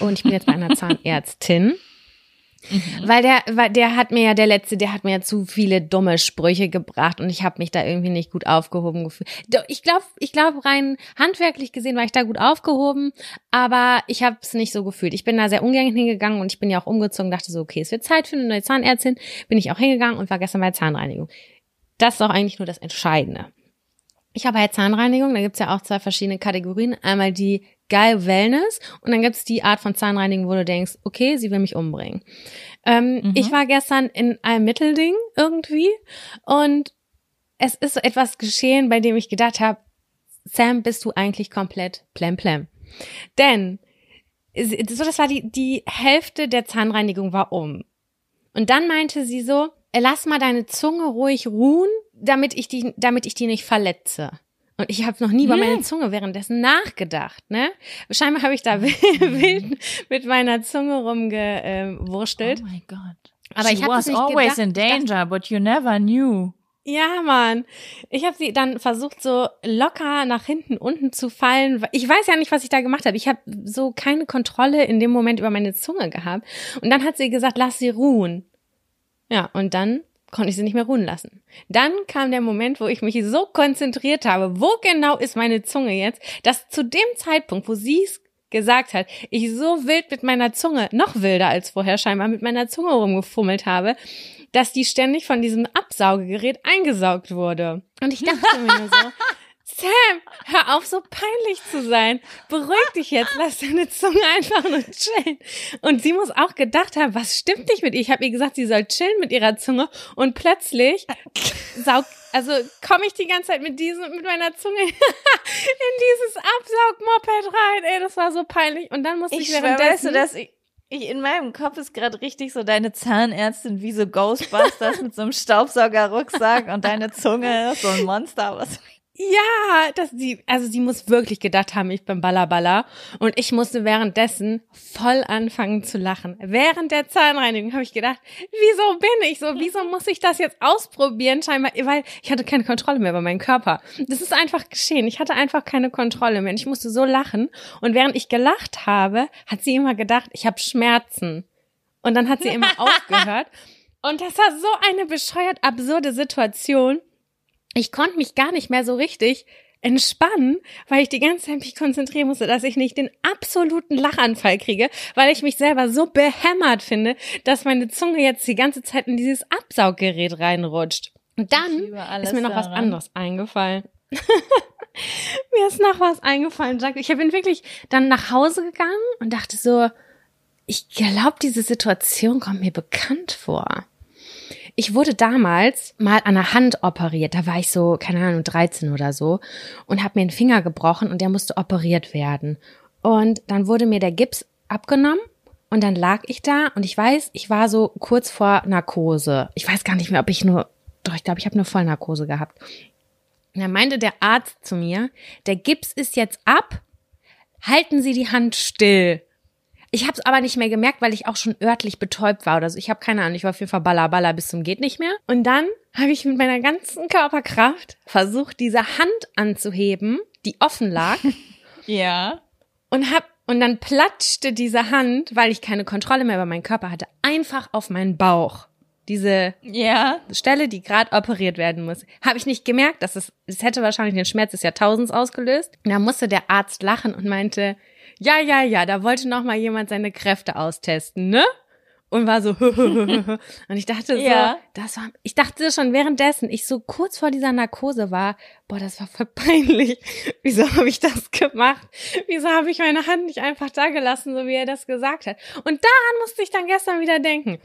Und ich bin jetzt bei einer Zahnärztin. Weil der, weil der hat mir ja, der letzte, der hat mir ja zu viele dumme Sprüche gebracht und ich habe mich da irgendwie nicht gut aufgehoben gefühlt. Ich glaube, ich glaube rein handwerklich gesehen war ich da gut aufgehoben, aber ich habe es nicht so gefühlt. Ich bin da sehr ungern hingegangen und ich bin ja auch umgezogen, dachte so, okay, es wird Zeit für eine neue Zahnärztin. Bin ich auch hingegangen und war gestern bei Zahnreinigung. Das ist auch eigentlich nur das Entscheidende. Ich habe halt Zahnreinigung, da gibt's ja auch zwei verschiedene Kategorien. Einmal die geil Wellness und dann gibt's die Art von Zahnreinigung, wo du denkst, okay, sie will mich umbringen. Ähm, Ich war gestern in einem Mittelding irgendwie und es ist so etwas geschehen, bei dem ich gedacht habe, Sam, bist du eigentlich komplett plemplem. Denn so das war die die Hälfte der Zahnreinigung war um. Und dann meinte sie so, lass mal deine Zunge ruhig ruhen, damit ich die, damit ich die nicht verletze. Und ich habe noch nie über meine Zunge währenddessen nachgedacht, ne? Scheinbar habe ich da wild mit meiner Zunge rumgewurstelt. Oh my God. Aber ich She hab das was nicht always gedacht. in Ich dachte- danger, but you never knew. Ja, Mann. Ich habe sie dann versucht, so locker nach hinten unten zu fallen. Ich weiß ja nicht, was ich da gemacht habe. Ich habe so keine Kontrolle in dem Moment über meine Zunge gehabt. Und dann hat sie gesagt, lass sie ruhen. Ja, und dann konnte ich sie nicht mehr ruhen lassen. Dann kam der Moment, wo ich mich so konzentriert habe, wo genau ist meine Zunge jetzt, dass zu dem Zeitpunkt, wo sie es gesagt hat, ich so wild mit meiner Zunge, noch wilder als vorher scheinbar, mit meiner Zunge rumgefummelt habe, dass die ständig von diesem Absaugegerät eingesaugt wurde. Und ich dachte mir nur so, Sam, hör auf, so peinlich zu sein. Beruhig dich jetzt, lass deine Zunge einfach nur chillen. Und sie muss auch gedacht haben, was stimmt nicht mit ihr? Ich habe ihr gesagt, sie soll chillen mit ihrer Zunge und plötzlich saug, also komme ich die ganze Zeit mit diesem, mit meiner Zunge in dieses Absaugmoped rein. Ey, das war so peinlich. Und dann musste ich, Ich schwör, weißt währenddessen du, dass ich, ich in meinem Kopf ist gerade richtig so deine Zahnärztin wie so Ghostbusters mit so einem Staubsaugerrucksack und deine Zunge ist so ein Monster. Was Ja, dass sie, also sie muss wirklich gedacht haben, ich bin Ballerballer. Und ich musste währenddessen voll anfangen zu lachen. Während der Zahnreinigung habe ich gedacht, wieso bin ich so? Wieso muss ich das jetzt ausprobieren? Scheinbar, weil ich hatte keine Kontrolle mehr über meinen Körper. Das ist einfach geschehen. Ich hatte einfach keine Kontrolle mehr. Und ich musste so lachen. Und während ich gelacht habe, hat sie immer gedacht, ich habe Schmerzen. Und dann hat sie immer aufgehört. Und das war so eine bescheuert absurde Situation ich konnte mich gar nicht mehr so richtig entspannen, weil ich die ganze Zeit mich konzentrieren musste, dass ich nicht den absoluten Lachanfall kriege, weil ich mich selber so behämmert finde, dass meine Zunge jetzt die ganze Zeit in dieses Absauggerät reinrutscht. Und dann ist mir noch was daran. anderes eingefallen. mir ist noch was eingefallen, Jack. Ich bin wirklich dann nach Hause gegangen und dachte so, ich glaube, diese Situation kommt mir bekannt vor. Ich wurde damals mal an der Hand operiert. Da war ich so, keine Ahnung, 13 oder so und habe mir einen Finger gebrochen und der musste operiert werden. Und dann wurde mir der Gips abgenommen und dann lag ich da und ich weiß, ich war so kurz vor Narkose. Ich weiß gar nicht mehr, ob ich nur, doch, ich glaube, ich habe nur Vollnarkose gehabt. Und dann meinte der Arzt zu mir, der Gips ist jetzt ab, halten Sie die Hand still. Ich habe es aber nicht mehr gemerkt, weil ich auch schon örtlich betäubt war oder so. Ich habe keine Ahnung, ich war auf jeden Fall baller, baller bis zum geht nicht mehr. Und dann habe ich mit meiner ganzen Körperkraft versucht, diese Hand anzuheben, die offen lag Ja. und hab und dann platschte diese Hand, weil ich keine Kontrolle mehr über meinen Körper hatte, einfach auf meinen Bauch. Diese Ja. Stelle, die gerade operiert werden muss. Habe ich nicht gemerkt, dass es, es hätte wahrscheinlich den Schmerz des Jahrtausends ausgelöst. Und da musste der Arzt lachen und meinte, ja, ja, ja, da wollte noch mal jemand seine Kräfte austesten, ne? Und war so, und ich dachte so, Ja. das war, ich dachte schon währenddessen, ich so kurz vor dieser Narkose war, boah, das war voll peinlich. Wieso habe ich das gemacht? Wieso habe ich meine Hand nicht einfach da gelassen, so wie er das gesagt hat? Und daran musste ich dann gestern wieder denken.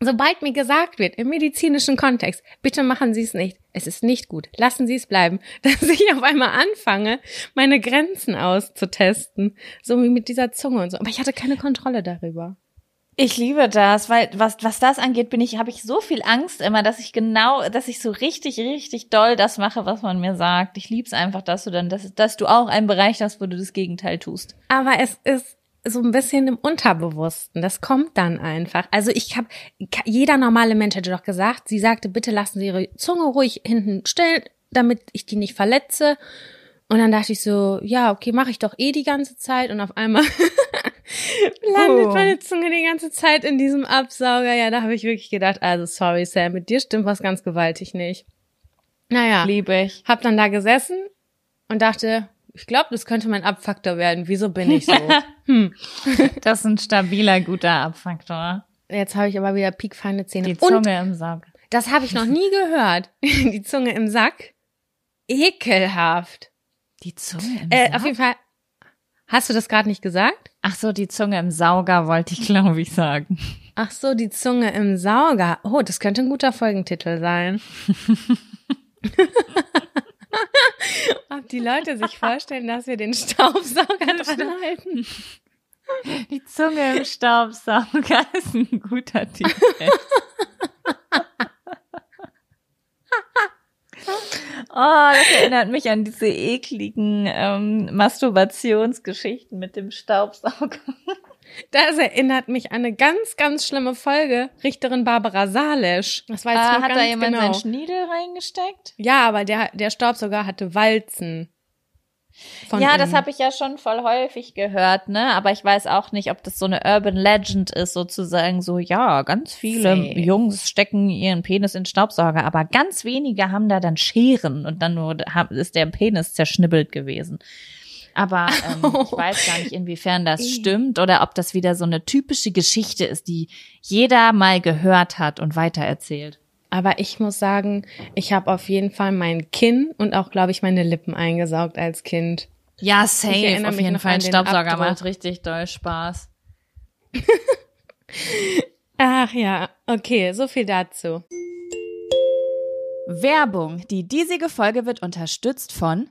Sobald mir gesagt wird, im medizinischen Kontext, bitte machen Sie es nicht. Es ist nicht gut. Lassen Sie es bleiben. Dass ich auf einmal anfange, meine Grenzen auszutesten. So wie mit dieser Zunge und so. Aber ich hatte keine Kontrolle darüber. Ich liebe das, weil was, was das angeht, bin ich, habe ich so viel Angst immer, dass ich genau, dass ich so richtig, richtig doll das mache, was man mir sagt. Ich lieb's einfach, dass du dann, dass, dass du auch einen Bereich hast, wo du das Gegenteil tust. Aber es ist so ein bisschen im Unterbewussten. Das kommt dann einfach. Also ich habe, jeder normale Mensch hätte doch gesagt, sie sagte, bitte lassen Sie Ihre Zunge ruhig hinten still, damit ich die nicht verletze. Und dann dachte ich so, ja, okay, mache ich doch eh die ganze Zeit. Und auf einmal landet Oh. meine Zunge die ganze Zeit in diesem Absauger. Ja, da habe ich wirklich gedacht, also sorry Sam, mit dir stimmt was ganz gewaltig nicht. Naja, Liebe ich. hab dann da gesessen und dachte, ich glaube, das könnte mein Abfaktor werden. Wieso bin ich so? hm. Das ist ein stabiler, guter Abfaktor. Jetzt habe ich aber wieder piekfeine Zähne. Die Und Zunge im Saug. das habe ich noch nie gehört. Die Zunge im Sack. Ekelhaft. Die Zunge im Äh, Saug? auf jeden Fall. Hast du das gerade nicht gesagt? Ach so, die Zunge im Sauger wollte ich, glaube ich, sagen. Ach so, die Zunge im Sauger. Oh, das könnte ein guter Folgentitel sein. Ob die Leute sich vorstellen, dass wir den Staubsauger dran halten? Die Zunge im Staubsauger ist ein guter Titel. Oh, das erinnert mich an diese ekligen ähm, Masturbationsgeschichten mit dem Staubsauger. Das erinnert mich an eine ganz, ganz schlimme Folge. Richterin Barbara Salesch. Das war jetzt Äh, noch hat ganz da jemand genau. seinen Schniedel reingesteckt? Ja, aber der, der Staubsauger hatte Walzen. Ja, das innen. habe ich ja schon voll häufig gehört, ne? Aber ich weiß auch nicht, ob das so eine Urban Legend ist, sozusagen so, ja, ganz viele Safe. Jungs stecken ihren Penis in Staubsauger, aber ganz wenige haben da dann Scheren und dann nur ist der Penis zerschnibbelt gewesen. Aber ähm, ich weiß gar nicht, inwiefern das stimmt oder ob das wieder so eine typische Geschichte ist, die jeder mal gehört hat und weitererzählt. Aber ich muss sagen, ich habe auf jeden Fall mein Kinn und auch, glaube ich, meine Lippen eingesaugt als Kind. Ja, Ich safe. Auf mich jeden Fall. Staubsauger Abdruck. macht richtig doll Spaß. Ach ja, okay, so viel dazu. Werbung. Die diesige Folge wird unterstützt von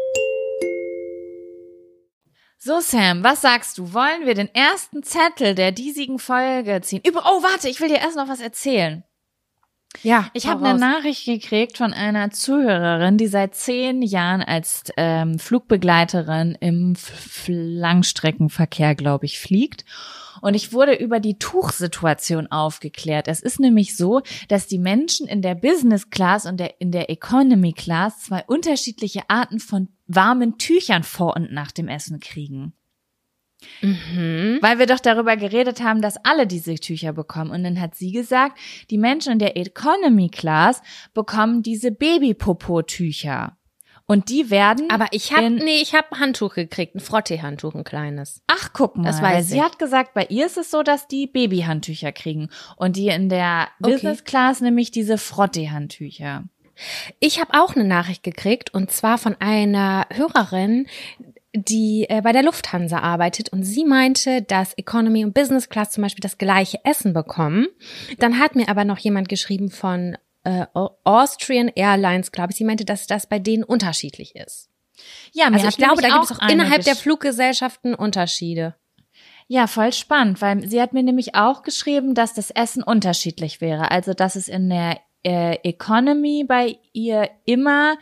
So, Sam, was sagst du? Wollen wir den ersten Zettel der diesigen Folge ziehen? Über oh, warte, ich will dir erst noch was erzählen. Ja, Ich habe eine. Nachricht gekriegt von einer Zuhörerin, die seit zehn Jahren als ähm, Flugbegleiterin im F Langstreckenverkehr, glaube ich, fliegt. Und ich wurde über die Tuchsituation aufgeklärt. Es ist nämlich so, dass die Menschen in der Business Class und der, in der Economy Class zwei unterschiedliche Arten von warmen Tüchern vor und nach dem Essen kriegen. Mhm. Weil wir doch darüber geredet haben, dass alle diese Tücher bekommen. Und dann hat sie gesagt, die Menschen in der Economy Class bekommen diese Babypopo-Tücher. Und die werden. Aber ich habe nee, ich habe Handtuch gekriegt, ein Frottee-Handtuch, ein kleines. Ach, guck mal. Das weiß sie ich. hat gesagt, bei ihr ist es so, dass die Babyhandtücher kriegen. Und die in der Okay. Business Class nämlich diese Frottee-Handtücher. Ich habe auch eine Nachricht gekriegt und zwar von einer Hörerin, die äh, bei der Lufthansa arbeitet und sie meinte, dass Economy und Business Class zum Beispiel das gleiche Essen bekommen. Dann hat mir aber noch jemand geschrieben von äh, Austrian Airlines, glaube ich. Sie meinte, dass das bei denen unterschiedlich ist. Ja, mir Also ich glaube, da gibt es auch innerhalb der Fluggesellschaften Unterschiede. Ja, voll spannend, weil sie hat mir nämlich auch geschrieben, dass das Essen unterschiedlich wäre. Also, dass es in der äh, Economy bei ihr immer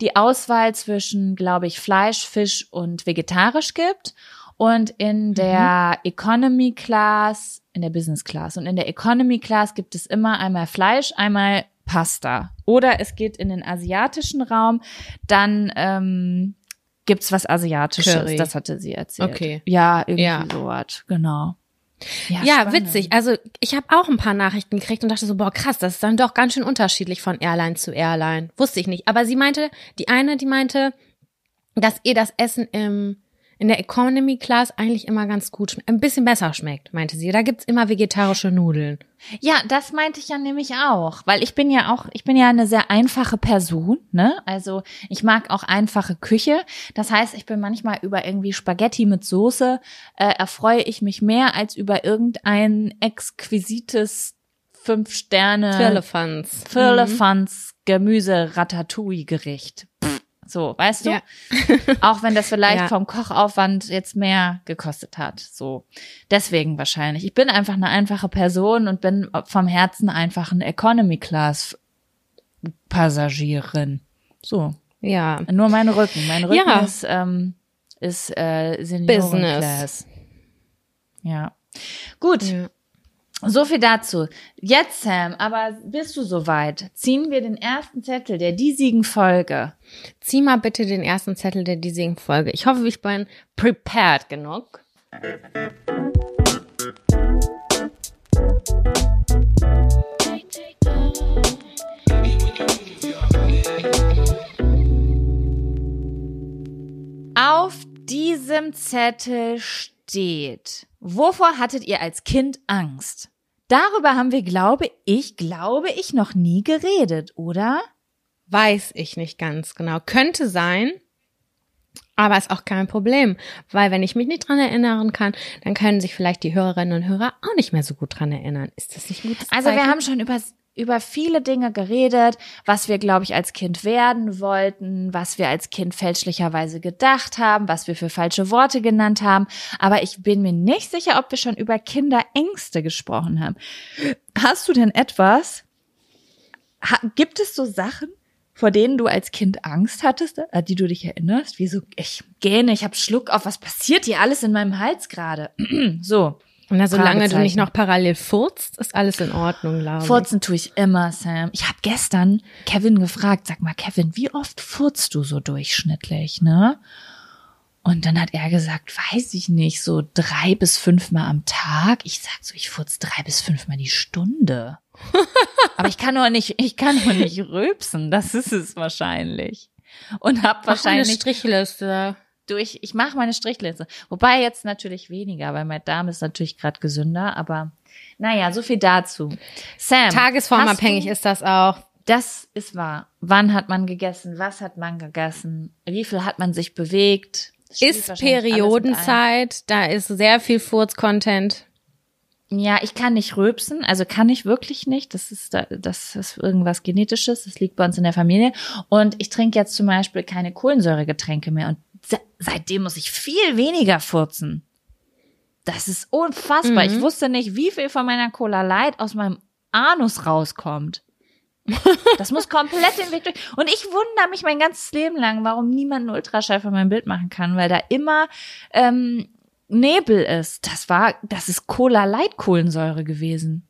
die Auswahl zwischen, glaube ich, Fleisch, Fisch und vegetarisch gibt. Und in der Economy Class, in der Business Class und in der Economy Class gibt es immer einmal Fleisch, einmal Pasta. Oder es geht in den asiatischen Raum, dann ähm, gibt's was Asiatisches. Curry. Das hatte sie erzählt. Okay. Ja, irgendwie Ja. sowas. Genau. Ja, spannend. witzig. Also ich habe auch ein paar Nachrichten gekriegt und dachte so, boah, krass, das ist dann doch ganz schön unterschiedlich von Airline zu Airline. Wusste ich nicht. Aber sie meinte, die eine, die meinte, dass ihr das Essen im, in der Economy Class eigentlich immer ganz gut, ein bisschen besser schmeckt, meinte sie. Da gibt's immer vegetarische Nudeln. Ja, das meinte ich ja nämlich auch, weil ich bin ja auch, ich bin ja eine sehr einfache Person, ne? Also ich mag auch einfache Küche. Das heißt, ich bin manchmal über irgendwie Spaghetti mit Soße äh, erfreue ich mich mehr als über irgendein exquisites fünf Sterne Firlefanz. Firlefanz Gemüse Ratatouille Gericht. Pff, So, weißt du? Ja. Auch wenn das vielleicht Ja. vom Kochaufwand jetzt mehr gekostet hat. So. Deswegen wahrscheinlich. Ich bin einfach eine einfache Person und bin vom Herzen einfach eine Economy Class Passagierin. So. Ja. Nur mein Rücken. Mein Rücken Ja. ist, ähm, ist äh, Business. Seniorenclass. Ja. Gut. Ja. So viel dazu. Jetzt, Sam, aber bist du soweit? Ziehen wir den ersten Zettel der diesigen Folge. Zieh mal bitte den ersten Zettel der diesigen Folge. Ich hoffe, ich bin prepared genug. Auf diesem Zettel steht, wovor hattet ihr als Kind Angst? Darüber haben wir, glaube ich, glaube ich, noch nie geredet, oder? Weiß ich nicht ganz genau. Könnte sein, aber ist auch kein Problem, weil wenn ich mich nicht dran erinnern kann, dann können sich vielleicht die Hörerinnen und Hörer auch nicht mehr so gut dran erinnern. Ist das nicht gutes Also wir haben schon über, über viele Dinge geredet, was wir, glaube ich, als Kind werden wollten, was wir als Kind fälschlicherweise gedacht haben, was wir für falsche Worte genannt haben. Aber ich bin mir nicht sicher, ob wir schon über Kinderängste gesprochen haben. Hast du denn etwas? Gibt es so Sachen, vor denen du als Kind Angst hattest, an die du dich erinnerst? Wie so, ich gähne, ich hab Schluck auf, was passiert hier alles in meinem Hals gerade? so. Na, solange du nicht noch parallel furzt, ist alles in Ordnung, glaube ich. Furzen tue ich immer, Sam. Ich habe gestern Kevin gefragt, sag mal, Kevin, wie oft furzt du so durchschnittlich, ne? Und dann hat er gesagt, weiß ich nicht, so drei bis fünfmal am Tag. Ich sag so, ich furz drei bis fünfmal die Stunde. Aber ich kann nur nicht, ich kann nur nicht rülpsen. Das ist es wahrscheinlich. Und hab Mach mal eine wahrscheinlich Strichliste. Durch, ich mache meine Strichliste. Wobei jetzt natürlich weniger, weil mein Darm ist natürlich gerade gesünder, aber naja, so viel dazu. Sam. Tagesformabhängig ist das auch. Das ist wahr. Wann hat man gegessen? Was hat man gegessen? Wie viel hat man sich bewegt? Ist Periodenzeit, da ist sehr viel Furz-Content. Ja, ich kann nicht rülpsen, also kann ich wirklich nicht. Das ist, da- das ist irgendwas Genetisches, das liegt bei uns in der Familie. Und ich trinke jetzt zum Beispiel keine Kohlensäuregetränke mehr und seitdem muss ich viel weniger furzen. Das ist unfassbar. Mhm. Ich wusste nicht, wie viel von meiner Cola Light aus meinem Anus rauskommt. Das muss komplett den Weg durch. Und ich wundere mich mein ganzes Leben lang, warum niemand einen Ultraschall von meinem Bild machen kann, weil da immer ähm, Nebel ist. Das war, das ist Cola Light Kohlensäure gewesen.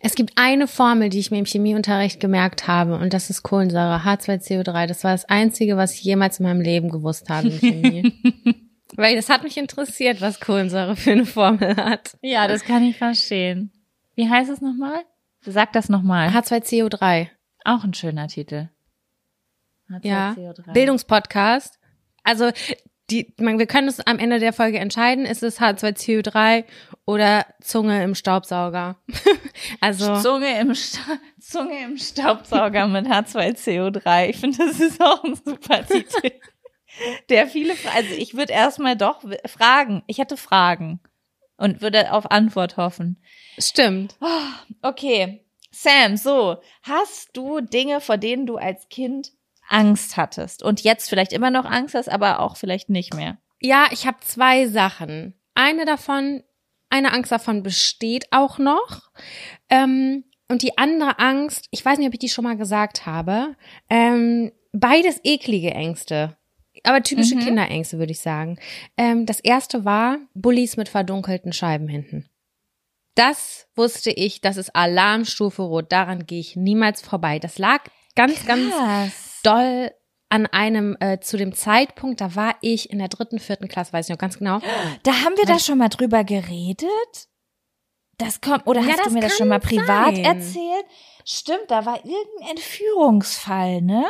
Es gibt eine Formel, die ich mir im Chemieunterricht gemerkt habe, und das ist Kohlensäure, H2CO3. Das war das Einzige, was ich jemals in meinem Leben gewusst habe in Chemie. Weil das hat mich interessiert, was Kohlensäure für eine Formel hat. Ja, das kann ich verstehen. Wie heißt es nochmal? Sag das nochmal. H2CO3. Auch ein schöner Titel. Ja. H2CO3. Bildungspodcast. Also, die, man, wir können es am Ende der Folge entscheiden, ist es H2CO3 oder Zunge im Staubsauger. also, Zunge im, Sta Zunge im Staubsauger mit H2CO3. Ich finde, das ist auch ein super Titel. Der viele, Fra- also ich würde erstmal doch fragen. Ich hätte Fragen und würde auf Antwort hoffen. stimmt. Okay, Sam, so, hast du Dinge, vor denen du als Kind Angst hattest und jetzt vielleicht immer noch Angst hast, aber auch vielleicht nicht mehr? Ja, ich habe zwei Sachen. eine davon, eine Angst davon besteht auch noch. Ähm, und die andere Angst, ich weiß nicht, ob ich die schon mal gesagt habe, ähm, beides eklige Ängste. Aber typische Mhm. Kinderängste, würde ich sagen. Ähm, das erste war Bullies mit verdunkelten Scheiben hinten. Das wusste ich, das ist Alarmstufe Rot. Daran gehe ich niemals vorbei. Das lag ganz, ganz Krass. Doll an einem, äh, zu dem Zeitpunkt, da war ich in der dritten, vierten Klasse, weiß ich noch ganz genau. Da haben wir da schon mal drüber geredet? Das kommt, oder Ja, hast du mir das schon mal privat sein. erzählt? Stimmt, da war irgendein Entführungsfall, ne?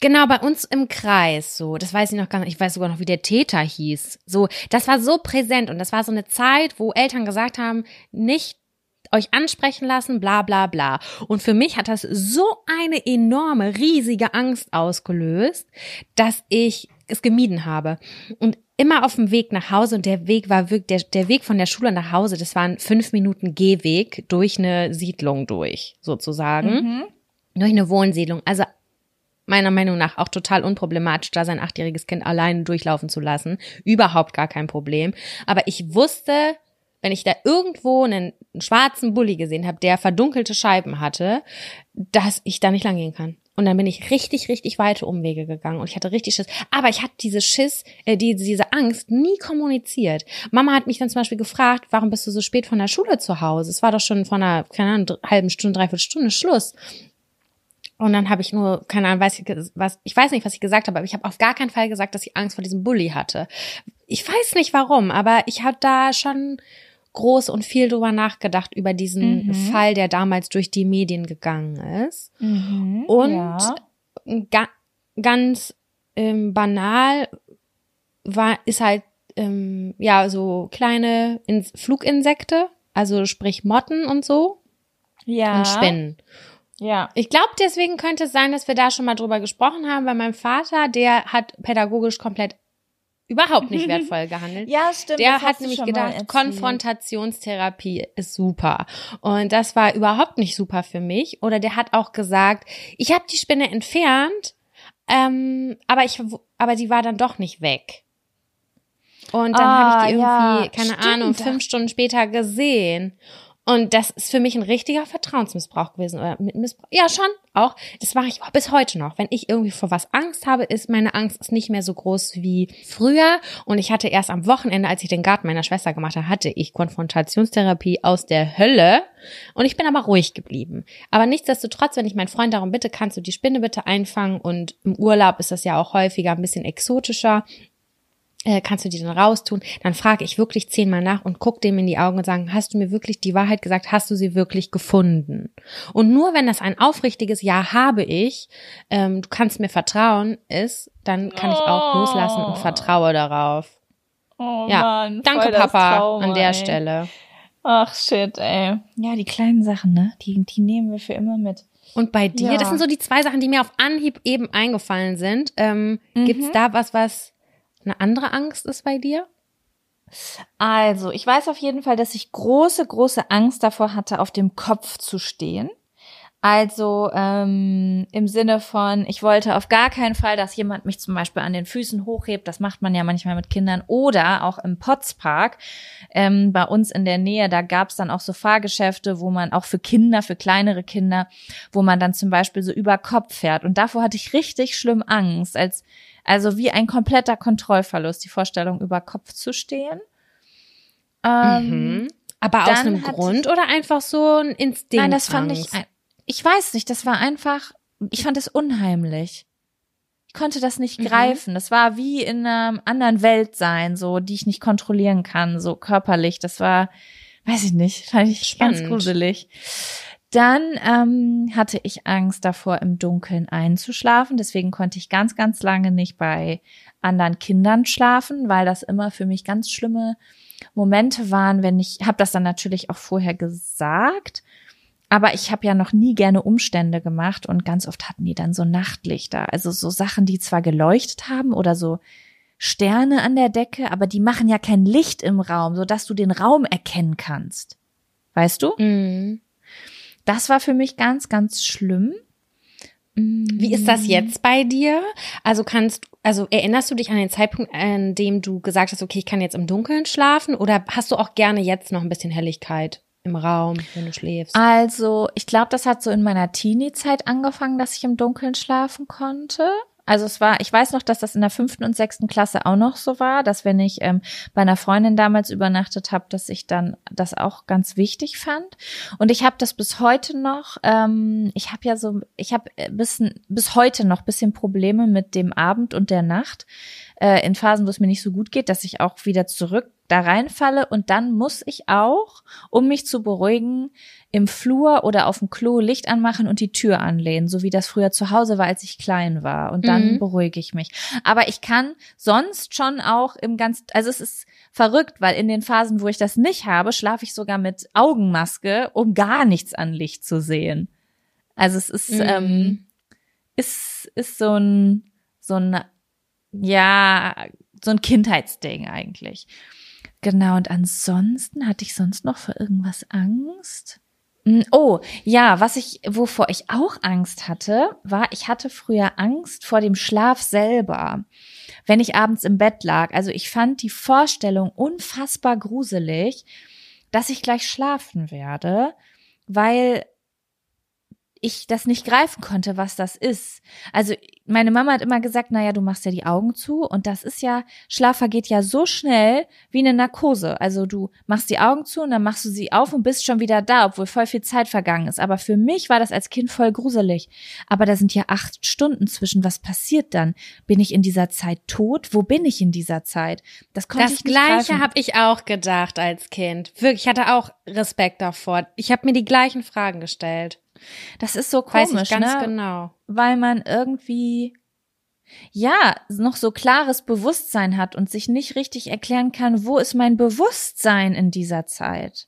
Genau, bei uns im Kreis, so, das weiß ich noch gar nicht, ich weiß sogar noch, wie der Täter hieß. So, das war so präsent und das war so eine Zeit, wo Eltern gesagt haben, nicht euch ansprechen lassen, bla bla bla. Und für mich hat das so eine enorme, riesige Angst ausgelöst, dass ich es gemieden habe. Und immer auf dem Weg nach Hause, und der Weg war wirklich, der, der Weg von der Schule nach Hause, das waren fünf Minuten Gehweg durch eine Siedlung durch, sozusagen. Mhm. Durch eine Wohnsiedlung. Also meiner Meinung nach auch total unproblematisch, da sein achtjähriges Kind alleine durchlaufen zu lassen. Überhaupt gar kein Problem. Aber ich wusste, wenn ich da irgendwo einen, einen schwarzen Bulli gesehen habe, der verdunkelte Scheiben hatte, dass ich da nicht lang gehen kann. Und dann bin ich richtig, richtig weite Umwege gegangen und ich hatte richtig Schiss. Aber ich hatte diese Schiss, äh, die, diese Angst nie kommuniziert. Mama hat mich dann zum Beispiel gefragt, warum bist du so spät von der Schule zu Hause? Es war doch schon von einer, keine Ahnung, halben Stunde, dreiviertel Stunde Schluss. Und dann habe ich nur, keine Ahnung, weiß ich, was, ich weiß nicht, was ich gesagt habe, aber ich habe auf gar keinen Fall gesagt, dass ich Angst vor diesem Bully hatte. Ich weiß nicht warum, aber ich habe da schon groß und viel drüber nachgedacht über diesen Mhm. Fall, der damals durch die Medien gegangen ist. Mhm. Und ja. ga, ganz ähm, banal war, ist halt, ähm, ja, so kleine Ins Fluginsekte, also sprich Motten und so ja. und Spinnen. Ja. Ich glaube, deswegen könnte es sein, dass wir da schon mal drüber gesprochen haben, weil mein Vater, der hat pädagogisch komplett überhaupt nicht wertvoll gehandelt. Ja, stimmt. Der hat nämlich gedacht. Konfrontationstherapie ist super. Und das war überhaupt nicht super für mich. Oder der hat auch gesagt, ich habe die Spinne entfernt, ähm, aber ich, aber die war dann doch nicht weg. Und dann Ah, habe ich die irgendwie, ja, keine stimmt. Ahnung, fünf Stunden später gesehen. Und das ist für mich ein richtiger Vertrauensmissbrauch gewesen. Oder Missbrauch. Ja, schon, auch. Das mache ich bis heute noch. Wenn ich irgendwie vor was Angst habe, ist meine Angst ist nicht mehr so groß wie früher. Und ich hatte erst am Wochenende, als ich den Garten meiner Schwester gemacht habe, hatte ich Konfrontationstherapie aus der Hölle. Und ich bin aber ruhig geblieben. Aber nichtsdestotrotz, wenn ich meinen Freund darum bitte, kannst du die Spinne bitte einfangen? Und im Urlaub ist das ja auch häufiger ein bisschen exotischer äh, kannst du die dann raustun? Dann frage ich wirklich zehnmal nach und guck dem in die Augen und sagen, hast du mir wirklich die Wahrheit gesagt? Hast du sie wirklich gefunden? Und nur wenn das ein aufrichtiges Ja habe ich, ähm, du kannst mir vertrauen, ist, dann kann ich auch Oh. loslassen und vertraue darauf. Oh Ja, Mann, Danke, Papa, Trauma, an der ey. Stelle. Ach shit, ey. Ja, die kleinen Sachen, ne? Die, die nehmen wir für immer mit. Und bei dir, Ja. das sind so die zwei Sachen, die mir auf Anhieb eben eingefallen sind. Ähm, Mhm. Gibt's da was, was eine andere Angst ist bei dir? Also, ich weiß auf jeden Fall, dass ich große, große Angst davor hatte, auf dem Kopf zu stehen. Also ähm, im Sinne von, ich wollte auf gar keinen Fall, dass jemand mich zum Beispiel an den Füßen hochhebt. Das macht man ja manchmal mit Kindern. Oder auch im Potspark ähm, bei uns in der Nähe, da gab es dann auch so Fahrgeschäfte, wo man auch für Kinder, für kleinere Kinder, wo man dann zum Beispiel so über Kopf fährt. Und davor hatte ich richtig schlimm Angst, als also wie ein kompletter Kontrollverlust, die Vorstellung über Kopf zu stehen. Ähm, Mhm. Aber aus einem Grund oder einfach so ein Instinkt? Nein, das fand ich, ich weiß nicht, das war einfach, ich fand es unheimlich. Ich konnte das nicht Mhm. greifen. Das war wie in einer anderen Welt sein, so, die ich nicht kontrollieren kann, so körperlich. Das war, weiß ich nicht, fand ich ganz Spannend. gruselig. Dann ähm, hatte ich Angst davor, im Dunkeln einzuschlafen. Deswegen konnte ich ganz, ganz lange nicht bei anderen Kindern schlafen, weil das immer für mich ganz schlimme Momente waren, wenn ich, habe das dann natürlich auch vorher gesagt, aber ich habe ja noch nie gerne Umstände gemacht und ganz oft hatten die dann so Nachtlichter, also so Sachen, die zwar geleuchtet haben oder so Sterne an der Decke, aber die machen ja kein Licht im Raum, so dass du den Raum erkennen kannst. Weißt du? Mhm. Das war für mich ganz, ganz schlimm. Wie ist das jetzt bei dir? Also kannst, also erinnerst du dich an den Zeitpunkt, an dem du gesagt hast, okay, ich kann jetzt im Dunkeln schlafen? Oder hast du auch gerne jetzt noch ein bisschen Helligkeit im Raum, wenn du schläfst? Also, ich glaube, das hat so in meiner Teenie-Zeit angefangen, dass ich im Dunkeln schlafen konnte. Also es war, ich weiß noch, dass das in der fünften und sechsten Klasse auch noch so war, dass wenn ich ähm, bei einer Freundin damals übernachtet habe, dass ich dann das auch ganz wichtig fand. Und ich habe das bis heute noch. Ähm, ich habe ja so, ich habe bis bis heute noch bisschen Probleme mit dem Abend und der Nacht äh, in Phasen, wo es mir nicht so gut geht, dass ich auch wieder zurück da reinfalle und dann muss ich auch, um mich zu beruhigen, im Flur oder auf dem Klo Licht anmachen und die Tür anlehnen, so wie das früher zu Hause war, als ich klein war. Und dann Mhm. beruhige ich mich. Aber ich kann sonst schon auch im ganz, also es ist verrückt, weil in den Phasen, wo ich das nicht habe, schlafe ich sogar mit Augenmaske, um gar nichts an Licht zu sehen. Also es ist, Mhm. ähm, ist, ist so ein, so ein, ja, so ein Kindheitsding eigentlich. Genau, und ansonsten hatte ich sonst noch für irgendwas Angst? Mm, Oh, ja, was ich, wovor ich auch Angst hatte, war, ich hatte früher Angst vor dem Schlaf selber, wenn ich abends im Bett lag. Also ich fand die Vorstellung unfassbar gruselig, dass ich gleich schlafen werde, weil ich das nicht greifen konnte, was das ist. Also meine Mama hat immer gesagt, naja, du machst ja die Augen zu und das ist ja, Schlaf vergeht ja so schnell wie eine Narkose. Also du machst die Augen zu und dann machst du sie auf und bist schon wieder da, obwohl voll viel Zeit vergangen ist. Aber für mich war das als Kind voll gruselig. Aber da sind ja acht Stunden zwischen. Was passiert dann? Bin ich in dieser Zeit tot? Wo bin ich in dieser Zeit? Das konnte Das ich nicht gleiche greifen. habe ich auch gedacht als Kind. Wirklich, ich hatte auch Respekt davor. Ich habe mir die gleichen Fragen gestellt. Das ist so Weiß komisch, ich ganz ne? genau. weil man irgendwie ja noch so klares Bewusstsein hat und sich nicht richtig erklären kann, wo ist mein Bewusstsein in dieser Zeit.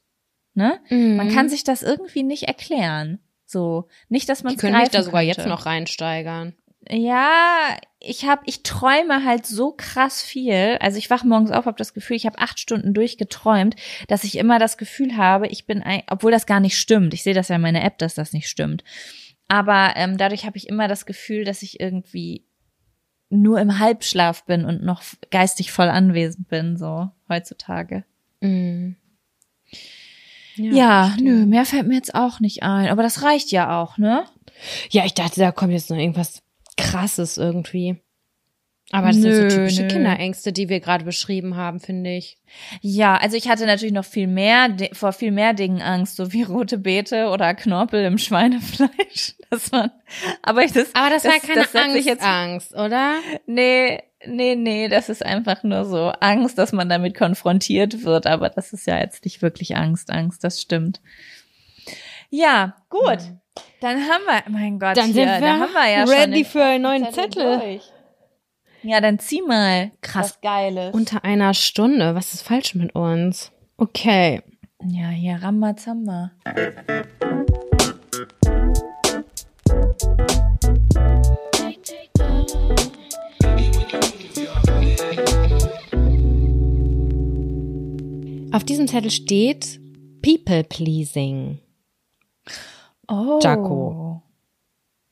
Ne? Man Mhm. kann sich das irgendwie nicht erklären. So, nicht, dass man ich könnte mich da sogar könnte. jetzt noch reinsteigern. Ja, ich hab, ich träume halt so krass viel. Also ich wach morgens auf, habe das Gefühl, ich habe acht Stunden durchgeträumt, dass ich immer das Gefühl habe, ich bin, ein, obwohl das gar nicht stimmt. Ich sehe das ja in meiner App, dass das nicht stimmt. Aber ähm, dadurch habe ich immer das Gefühl, dass ich irgendwie nur im Halbschlaf bin und noch geistig voll anwesend bin, so heutzutage. Mhm. Ja, verstehe. nö, mehr fällt mir jetzt auch nicht ein. Aber das reicht ja auch, ne? Ja, ich dachte, da kommt jetzt noch irgendwas krasses irgendwie. Aber das sind Nö, so typische nö. Kinderängste, die wir gerade beschrieben haben, finde ich. Ja, also ich hatte natürlich noch viel mehr, vor viel mehr Dingen Angst, so wie rote Beete oder Knorpel im Schweinefleisch. Das war, aber ich das, Aber das, war keine das Angst, jetzt, Angst, oder? nee, nee, nee, das ist einfach nur so Angst, dass man damit konfrontiert wird, aber das ist ja jetzt nicht wirklich Angst, Angst, das stimmt. Ja, gut. Dann haben wir, mein Gott, Dann hier, sind wir da haben wir ja schon ready für einen neuen Zettel. durch. Ja, dann zieh mal. Krass. Was Geiles. Unter einer Stunde. Was ist falsch mit uns? Okay. ja, hier Rambazamba. Auf diesem Zettel steht People Pleasing. Oh. Jaco.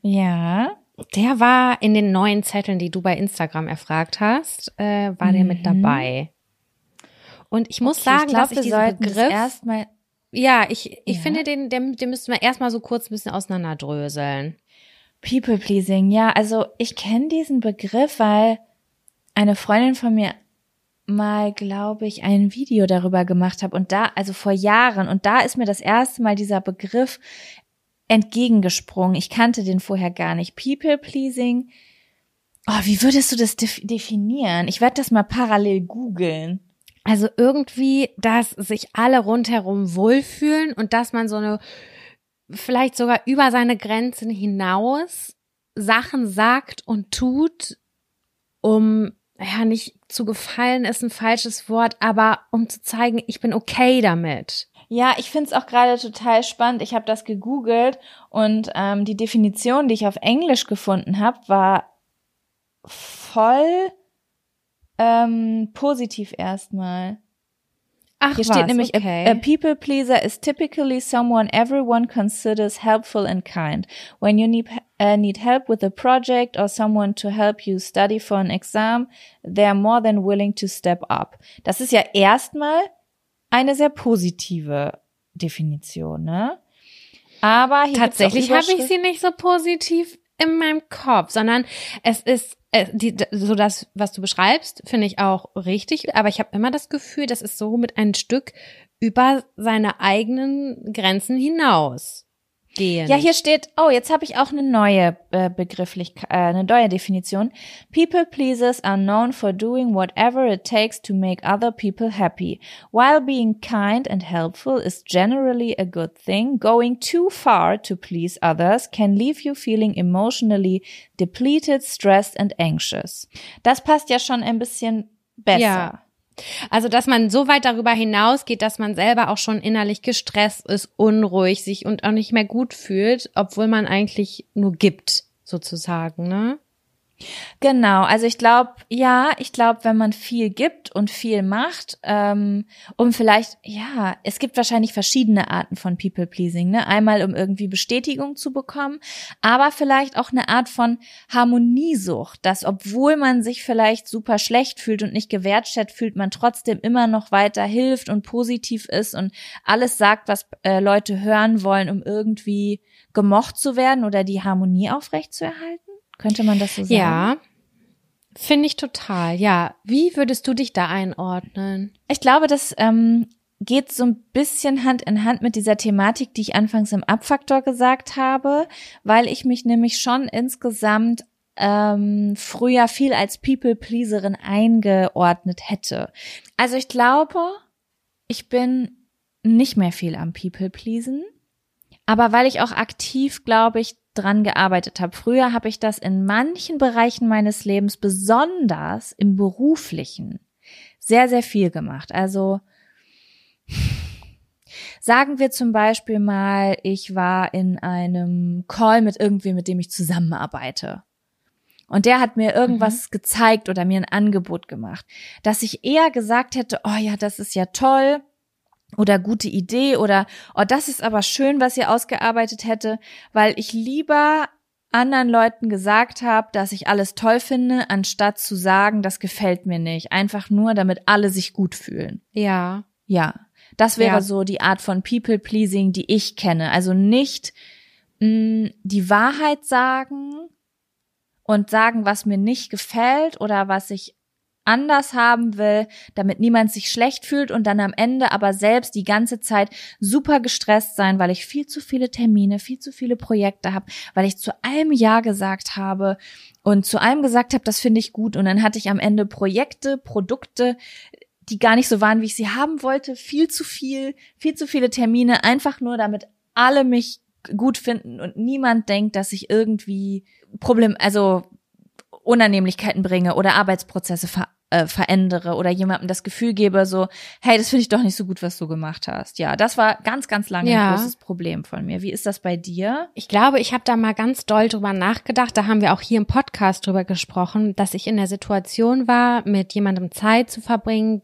Ja. Der war in den neuen Zetteln, die du bei Instagram erfragt hast, äh, war der mit dabei. Und ich muss Okay, sagen, ich glaub, dass ich diesen Begriff, erstmal ja, ich, ich Ja. finde den, den, den müssen wir erstmal so kurz ein bisschen auseinanderdröseln. People pleasing. Ja, also ich kenne diesen Begriff, weil eine Freundin von mir mal, glaube ich, ein Video darüber gemacht hat und da, also vor Jahren, und da ist mir das erste Mal dieser Begriff entgegengesprungen. Ich kannte den vorher gar nicht. People pleasing. Oh, wie würdest du das def definieren? Ich werde das mal parallel googeln. Also irgendwie, dass sich alle rundherum wohlfühlen und dass man so eine, vielleicht sogar über seine Grenzen hinaus Sachen sagt und tut, um, ja, nicht zu gefallen ist ein falsches Wort, aber um zu zeigen, ich bin okay damit. Ja, ich find's auch gerade total spannend. Ich habe das gegoogelt und ähm, die Definition, die ich auf Englisch gefunden habe, war voll ähm, positiv erstmal. Ach, Hier steht was, nämlich, okay. a, a people pleaser is typically someone everyone considers helpful and kind. When you need, uh, need help with a project or someone to help you study for an exam, they're more than willing to step up. Das ist ja erstmal eine sehr positive Definition, ne? Aber hier Tatsächlich habe ich sie nicht so positiv in meinem Kopf, sondern es ist äh, die, so das, was du beschreibst, finde ich auch richtig. Aber ich habe immer das Gefühl, das ist so mit ein Stück über seine eigenen Grenzen hinaus gehen. Ja, hier steht, oh, jetzt habe ich auch eine neue äh, Begrifflichkeit, äh, eine neue Definition. People pleasers are known for doing whatever it takes to make other people happy. While being kind and helpful is generally a good thing, going too far to please others can leave you feeling emotionally depleted, stressed and anxious. Das passt ja schon ein bisschen besser. Ja. Also, dass man so weit darüber hinausgeht, dass man selber auch schon innerlich gestresst ist, unruhig, sich und auch nicht mehr gut fühlt, obwohl man eigentlich nur gibt, sozusagen, ne? Genau, also ich glaube, ja, ich glaube, wenn man viel gibt und viel macht, ähm, um vielleicht, ja, es gibt wahrscheinlich verschiedene Arten von People Pleasing, ne? Einmal um irgendwie Bestätigung zu bekommen, aber vielleicht auch eine Art von Harmoniesucht, dass obwohl man sich vielleicht super schlecht fühlt und nicht gewertschätzt fühlt, man trotzdem immer noch weiter hilft und positiv ist und alles sagt, was äh, Leute hören wollen, um irgendwie gemocht zu werden oder die Harmonie aufrechtzuerhalten. Könnte man das so sagen? Ja. Finde ich total, ja. Wie würdest du dich da einordnen? Ich glaube, das ähm, geht so ein bisschen Hand in Hand mit dieser Thematik, die ich anfangs im Abfaktor gesagt habe, weil ich mich nämlich schon insgesamt ähm, früher viel als People-Pleaserin eingeordnet hätte. Also ich glaube, ich bin nicht mehr viel am People-Pleasen, aber weil ich auch aktiv, glaube ich, dran gearbeitet habe. Früher habe ich das in manchen Bereichen meines Lebens, besonders im beruflichen, sehr, sehr viel gemacht. Also sagen wir zum Beispiel mal, ich war in einem Call mit irgendwem, mit dem ich zusammenarbeite. Und der hat mir irgendwas gezeigt oder mir ein Angebot gemacht, dass ich eher gesagt hätte, oh ja, das ist ja toll, oder gute Idee oder oh, das ist aber schön, was ihr ausgearbeitet hätte, weil ich lieber anderen Leuten gesagt habe, dass ich alles toll finde, anstatt zu sagen, das gefällt mir nicht, einfach nur, damit alle sich gut fühlen. Ja. Ja, das wäre Ja. so die Art von People Pleasing, die ich kenne. Also nicht mh, die Wahrheit sagen und sagen, was mir nicht gefällt oder was ich anders haben will, damit niemand sich schlecht fühlt und dann am Ende aber selbst die ganze Zeit super gestresst sein, weil ich viel zu viele Termine, viel zu viele Projekte habe, weil ich zu allem Ja gesagt habe und zu allem gesagt habe, das finde ich gut. Und dann hatte ich am Ende Projekte, Produkte, die gar nicht so waren, wie ich sie haben wollte, viel zu viel, viel zu viele Termine, einfach nur damit alle mich gut finden und niemand denkt, dass ich irgendwie Problem, also Unannehmlichkeiten bringe oder Arbeitsprozesse ver äh, verändere oder jemandem das Gefühl gebe, so, hey, das finde ich doch nicht so gut, was du gemacht hast. Ja, das war ganz, ganz lange Ja. ein großes Problem von mir. Wie ist das bei dir? Ich glaube, ich habe da mal ganz doll drüber nachgedacht. Da haben wir auch hier im Podcast drüber gesprochen, dass ich in der Situation war, mit jemandem Zeit zu verbringen.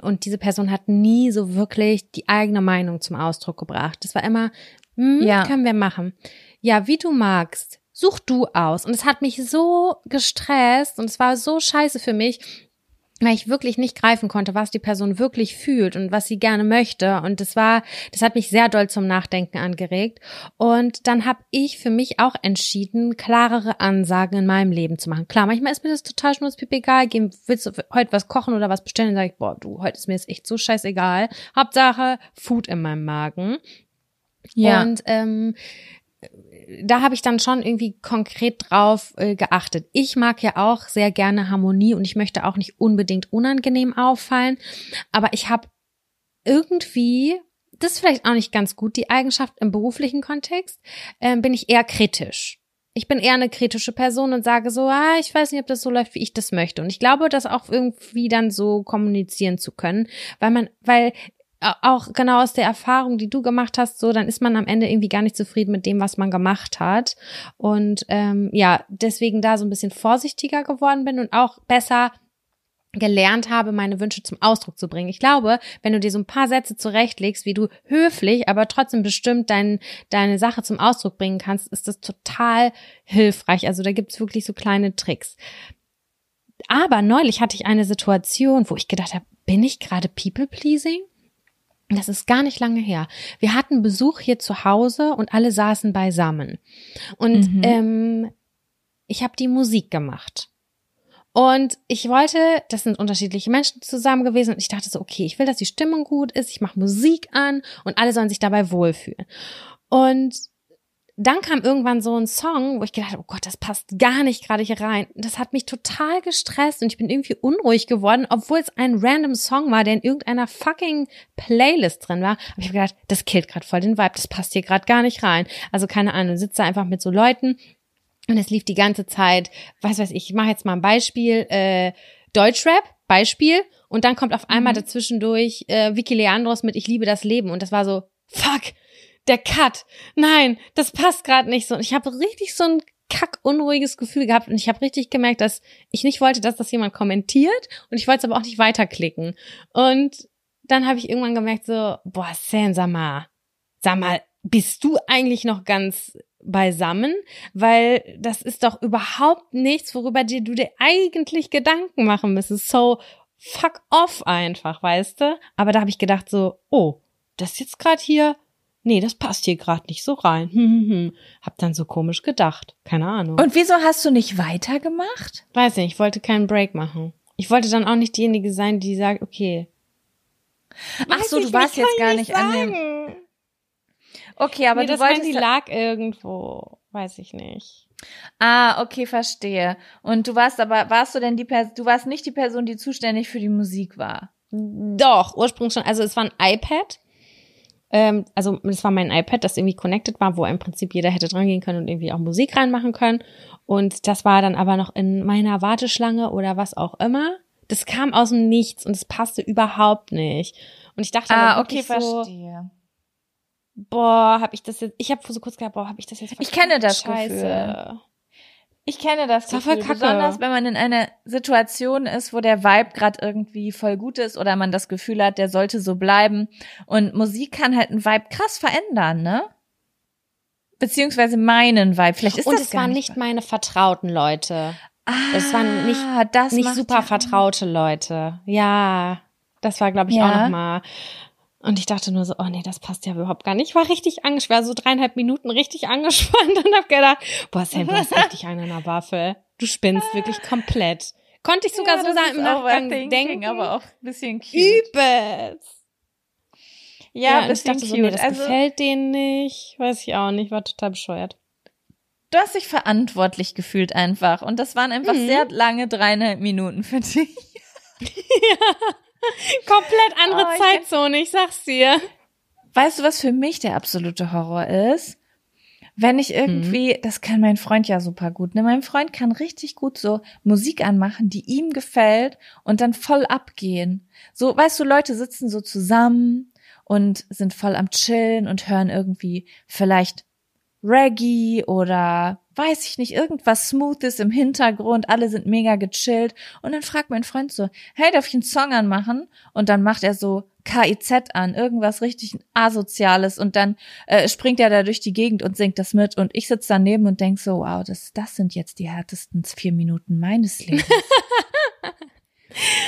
Und diese Person hat nie so wirklich die eigene Meinung zum Ausdruck gebracht. Das war immer, hm, Ja. können wir machen. Ja, wie du magst. Such du aus. Und es hat mich so gestresst und es war so scheiße für mich, weil ich wirklich nicht greifen konnte, was die Person wirklich fühlt und was sie gerne möchte. Und das war, das hat mich sehr doll zum Nachdenken angeregt. Und dann habe ich für mich auch entschieden, klarere Ansagen in meinem Leben zu machen. Klar, manchmal ist mir das total schnurzpiep egal. Geh, willst du heute was kochen oder was bestellen? Dann sage ich, boah, du, heute ist mir das echt so scheißegal. Hauptsache Food in meinem Magen. Und ähm, da habe ich dann schon irgendwie konkret drauf äh, geachtet. Ich mag ja auch sehr gerne Harmonie und ich möchte auch nicht unbedingt unangenehm auffallen, aber ich habe irgendwie, das ist vielleicht auch nicht ganz gut, die Eigenschaft im beruflichen Kontext, ähm, bin ich eher kritisch. Ich bin eher eine kritische Person und sage so, ah, ich weiß nicht, ob das so läuft, wie ich das möchte. Und ich glaube, das auch irgendwie dann so kommunizieren zu können, weil man, weil auch genau aus der Erfahrung, die du gemacht hast, so, dann ist man am Ende irgendwie gar nicht zufrieden mit dem, was man gemacht hat. Und ähm, ja, deswegen da so ein bisschen vorsichtiger geworden bin und auch besser gelernt habe, meine Wünsche zum Ausdruck zu bringen. Ich glaube, wenn du dir so ein paar Sätze zurechtlegst, wie du höflich, aber trotzdem bestimmt dein, deine Sache zum Ausdruck bringen kannst, ist das total hilfreich. Also da gibt's wirklich so kleine Tricks. Aber neulich hatte ich eine Situation, wo ich gedacht habe, bin ich gerade People-Pleasing? Das ist gar nicht lange her. Wir hatten Besuch hier zu Hause und alle saßen beisammen. Und Mhm. ähm, ich habe die Musik gemacht. Und ich wollte, das sind unterschiedliche Menschen zusammen gewesen und ich dachte so, okay, ich will, dass die Stimmung gut ist, ich mache Musik an und alle sollen sich dabei wohlfühlen. Und dann kam irgendwann so ein Song, wo ich gedacht habe, oh Gott, das passt gar nicht gerade hier rein. Das hat mich total gestresst und ich bin irgendwie unruhig geworden, obwohl es ein random Song war, der in irgendeiner fucking Playlist drin war. Aber ich habe gedacht, das killt gerade voll den Vibe, das passt hier gerade gar nicht rein. Also keine Ahnung, sitze einfach mit so Leuten und es lief die ganze Zeit, was weiß ich, ich mache jetzt mal ein Beispiel, äh, Deutschrap, Beispiel, und dann kommt auf einmal dazwischendurch äh, Vicky Leandros mit Ich liebe das Leben und das war so, fuck, der Cut, nein, das passt gerade nicht so. Und ich habe richtig so ein kack unruhiges Gefühl gehabt und ich habe richtig gemerkt, dass ich nicht wollte, dass das jemand kommentiert und ich wollte es aber auch nicht weiterklicken. Und dann habe ich irgendwann gemerkt so, boah, Sam, sag mal, sag mal, bist du eigentlich noch ganz beisammen? Weil das ist doch überhaupt nichts, worüber dir du dir eigentlich Gedanken machen müsstest. So fuck off einfach, weißt du? Aber da habe ich gedacht so, oh, das ist jetzt gerade hier, nee, das passt hier gerade nicht so rein. Hm, hm, hm. Hab dann so komisch gedacht. Keine Ahnung. Und wieso hast du nicht weitergemacht? Weiß nicht, ich wollte keinen Break machen. Ich wollte dann auch nicht diejenige sein, die sagt, okay. Ach so, du warst jetzt gar ich nicht an dem. sagen. Okay, aber nee, du das wolltest. Handy lag irgendwo. Weiß ich nicht. Ah, okay, verstehe. Und du warst aber, warst du denn die Person, du warst nicht die Person, die zuständig für die Musik war? Doch, ursprünglich schon. Also es war ein iPad. Ähm, also es war mein iPad, das irgendwie connected war, wo im Prinzip jeder hätte dran gehen können und irgendwie auch Musik reinmachen können. Und das war dann aber noch in meiner Warteschlange oder was auch immer. Das kam aus dem Nichts und es passte überhaupt nicht. Und ich dachte Ah, okay, wirklich so, verstehe. boah, hab ich das jetzt, ich habe so kurz gedacht, boah, hab ich das jetzt Ich kenne das Scheiße. Gefühl. Ich kenne das Das Gefühl, kacke. besonders wenn man in einer Situation ist, wo der Vibe gerade irgendwie voll gut ist oder man das Gefühl hat, der sollte so bleiben. Und Musik kann halt einen Vibe krass verändern, ne? Beziehungsweise meinen Vibe. Vielleicht ist und das es gar waren nicht meine vertrauten Leute. Ah, es waren nicht- das nicht super vertraute Leute. Ja, das war, glaube ich, Ja. auch nochmal. Und ich dachte nur so, oh nee, das passt ja überhaupt gar nicht. Ich war richtig angespannt, so dreieinhalb Minuten richtig angespannt und hab gedacht, boah, Sam, du hast richtig einen an der Waffel. Du spinnst wirklich komplett. Konnte ich sogar Ja, so sagen im Nachgang denken. aber auch ein bisschen cute. übelst. Ja, und ein ich bisschen dachte so, cute. nee, das also, gefällt denen nicht. Weiß ich auch nicht, war total bescheuert. du hast dich verantwortlich gefühlt einfach. Und das waren einfach Mhm. sehr lange dreieinhalb Minuten für dich. Komplett andere Oh, ich- Zeitzone, ich sag's dir. Weißt du, was für mich der absolute Horror ist? Wenn ich irgendwie, Mhm. das kann mein Freund ja super gut, ne? Mein Freund kann richtig gut so Musik anmachen, die ihm gefällt und dann voll abgehen. So, weißt du, Leute sitzen so zusammen und sind voll am Chillen und hören irgendwie vielleicht Reggae oder weiß ich nicht, irgendwas Smoothes im Hintergrund, alle sind mega gechillt und dann fragt mein Freund so, hey, darf ich einen Song anmachen? Und dann macht er so KIZ an, irgendwas richtig asoziales und dann äh, springt er da durch die Gegend und singt das mit und ich sitze daneben und denk so, wow, das, das sind jetzt die härtesten vier Minuten meines Lebens.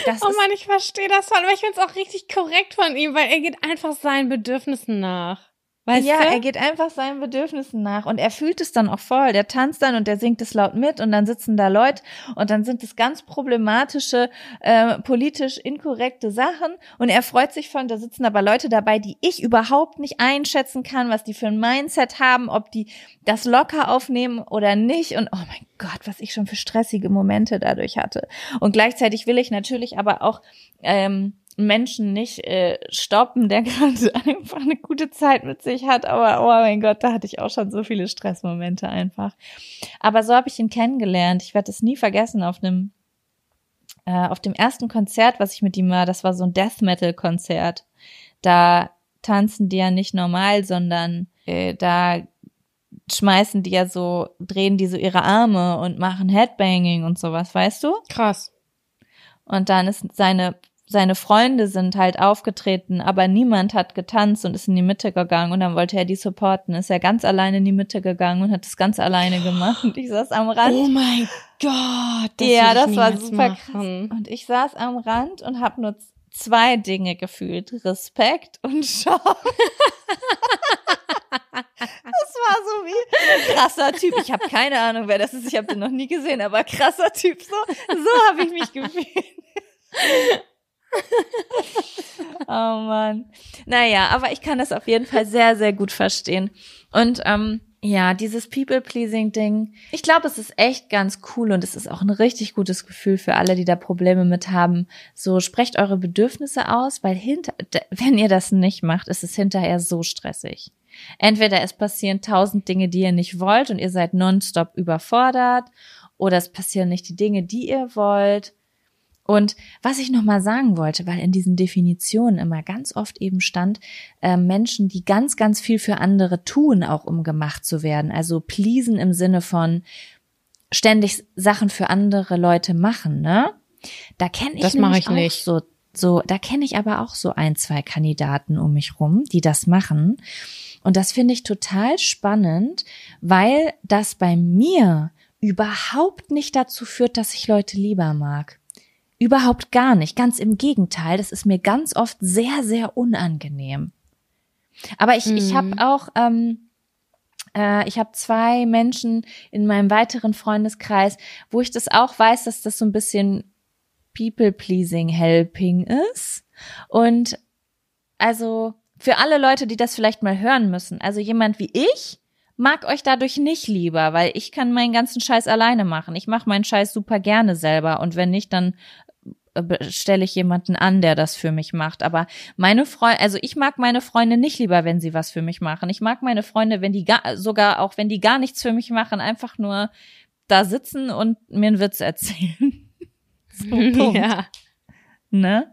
Das Oh Mann, ich verstehe das voll, aber ich find's auch richtig korrekt von ihm, weil er geht einfach seinen Bedürfnissen nach. Weißt ja, du? er geht einfach seinen Bedürfnissen nach und er fühlt es dann auch voll. Der tanzt dann und der singt es laut mit und dann sitzen da Leute und dann sind es ganz problematische, äh, politisch inkorrekte Sachen und er freut sich von, da sitzen aber Leute dabei, die ich überhaupt nicht einschätzen kann, was die für ein Mindset haben, ob die das locker aufnehmen oder nicht und oh mein Gott, was ich schon für stressige Momente dadurch hatte. Und gleichzeitig will ich natürlich aber auch ähm, Menschen nicht äh, stoppen, der gerade einfach eine gute Zeit mit sich hat. Aber oh mein Gott, da hatte ich auch schon so viele Stressmomente einfach. Aber so habe ich ihn kennengelernt. Ich werde es nie vergessen auf einem äh, auf dem ersten Konzert, was ich mit ihm war. Das war so ein Death Metal Konzert. Da tanzen die ja nicht normal, sondern äh, da schmeißen die ja so, drehen die so ihre Arme und machen Headbanging und sowas, weißt du? Krass. Und dann ist seine seine Freunde sind halt aufgetreten, aber niemand hat getanzt und ist in die Mitte gegangen und dann wollte er die supporten, ist er ganz alleine in die Mitte gegangen und hat das ganz alleine gemacht und ich saß am Rand. Oh mein Gott. Das ja, das war super krass. machen. Und ich saß am Rand und habe nur zwei Dinge gefühlt, Respekt und Schock. Das war so wie krasser Typ. Ich habe keine Ahnung, wer das ist. Ich habe den noch nie gesehen, aber krasser Typ. So, so habe ich mich gefühlt. Oh Mann. Naja, aber ich kann das auf jeden Fall sehr, sehr gut verstehen. Und ähm, ja, dieses People-Pleasing-Ding, ich glaube, es ist echt ganz cool und es ist auch ein richtig gutes Gefühl für alle, die da Probleme mit haben. So, sprecht eure Bedürfnisse aus, weil hinter, wenn ihr das nicht macht, ist es hinterher so stressig. Entweder es passieren tausend Dinge, die ihr nicht wollt und ihr seid nonstop überfordert, oder es passieren nicht die Dinge, die ihr wollt. Und was ich noch mal sagen wollte, weil in diesen Definitionen immer ganz oft eben stand, äh, Menschen, die ganz, ganz viel für andere tun, auch um gemacht zu werden. Also pleasen im Sinne von ständig Sachen für andere Leute machen, ne? Da kenne ich Das mache nämlich ich auch nicht. so so, da kenne ich aber auch so ein, zwei Kandidaten um mich rum, die das machen. Und das finde ich total spannend, weil das bei mir überhaupt nicht dazu führt, dass ich Leute lieber mag. Überhaupt gar nicht. Ganz im Gegenteil, das ist mir ganz oft sehr, sehr unangenehm. Aber ich, ich habe auch, ähm, äh, ich habe zwei Menschen in meinem weiteren Freundeskreis, wo ich das auch weiß, dass das so ein bisschen People-Pleasing-Helping ist. Und also für alle Leute, die das vielleicht mal hören müssen, also jemand wie ich mag euch dadurch nicht lieber, weil ich kann meinen ganzen Scheiß alleine machen. Ich mache meinen Scheiß super gerne selber und wenn nicht, dann stelle ich jemanden an, der das für mich macht. Aber meine Freunde, also ich mag meine Freunde nicht lieber, wenn sie was für mich machen. Ich mag meine Freunde, wenn die gar, sogar auch wenn die gar nichts für mich machen, einfach nur da sitzen und mir einen Witz erzählen. so, Punkt. Ja. Ne?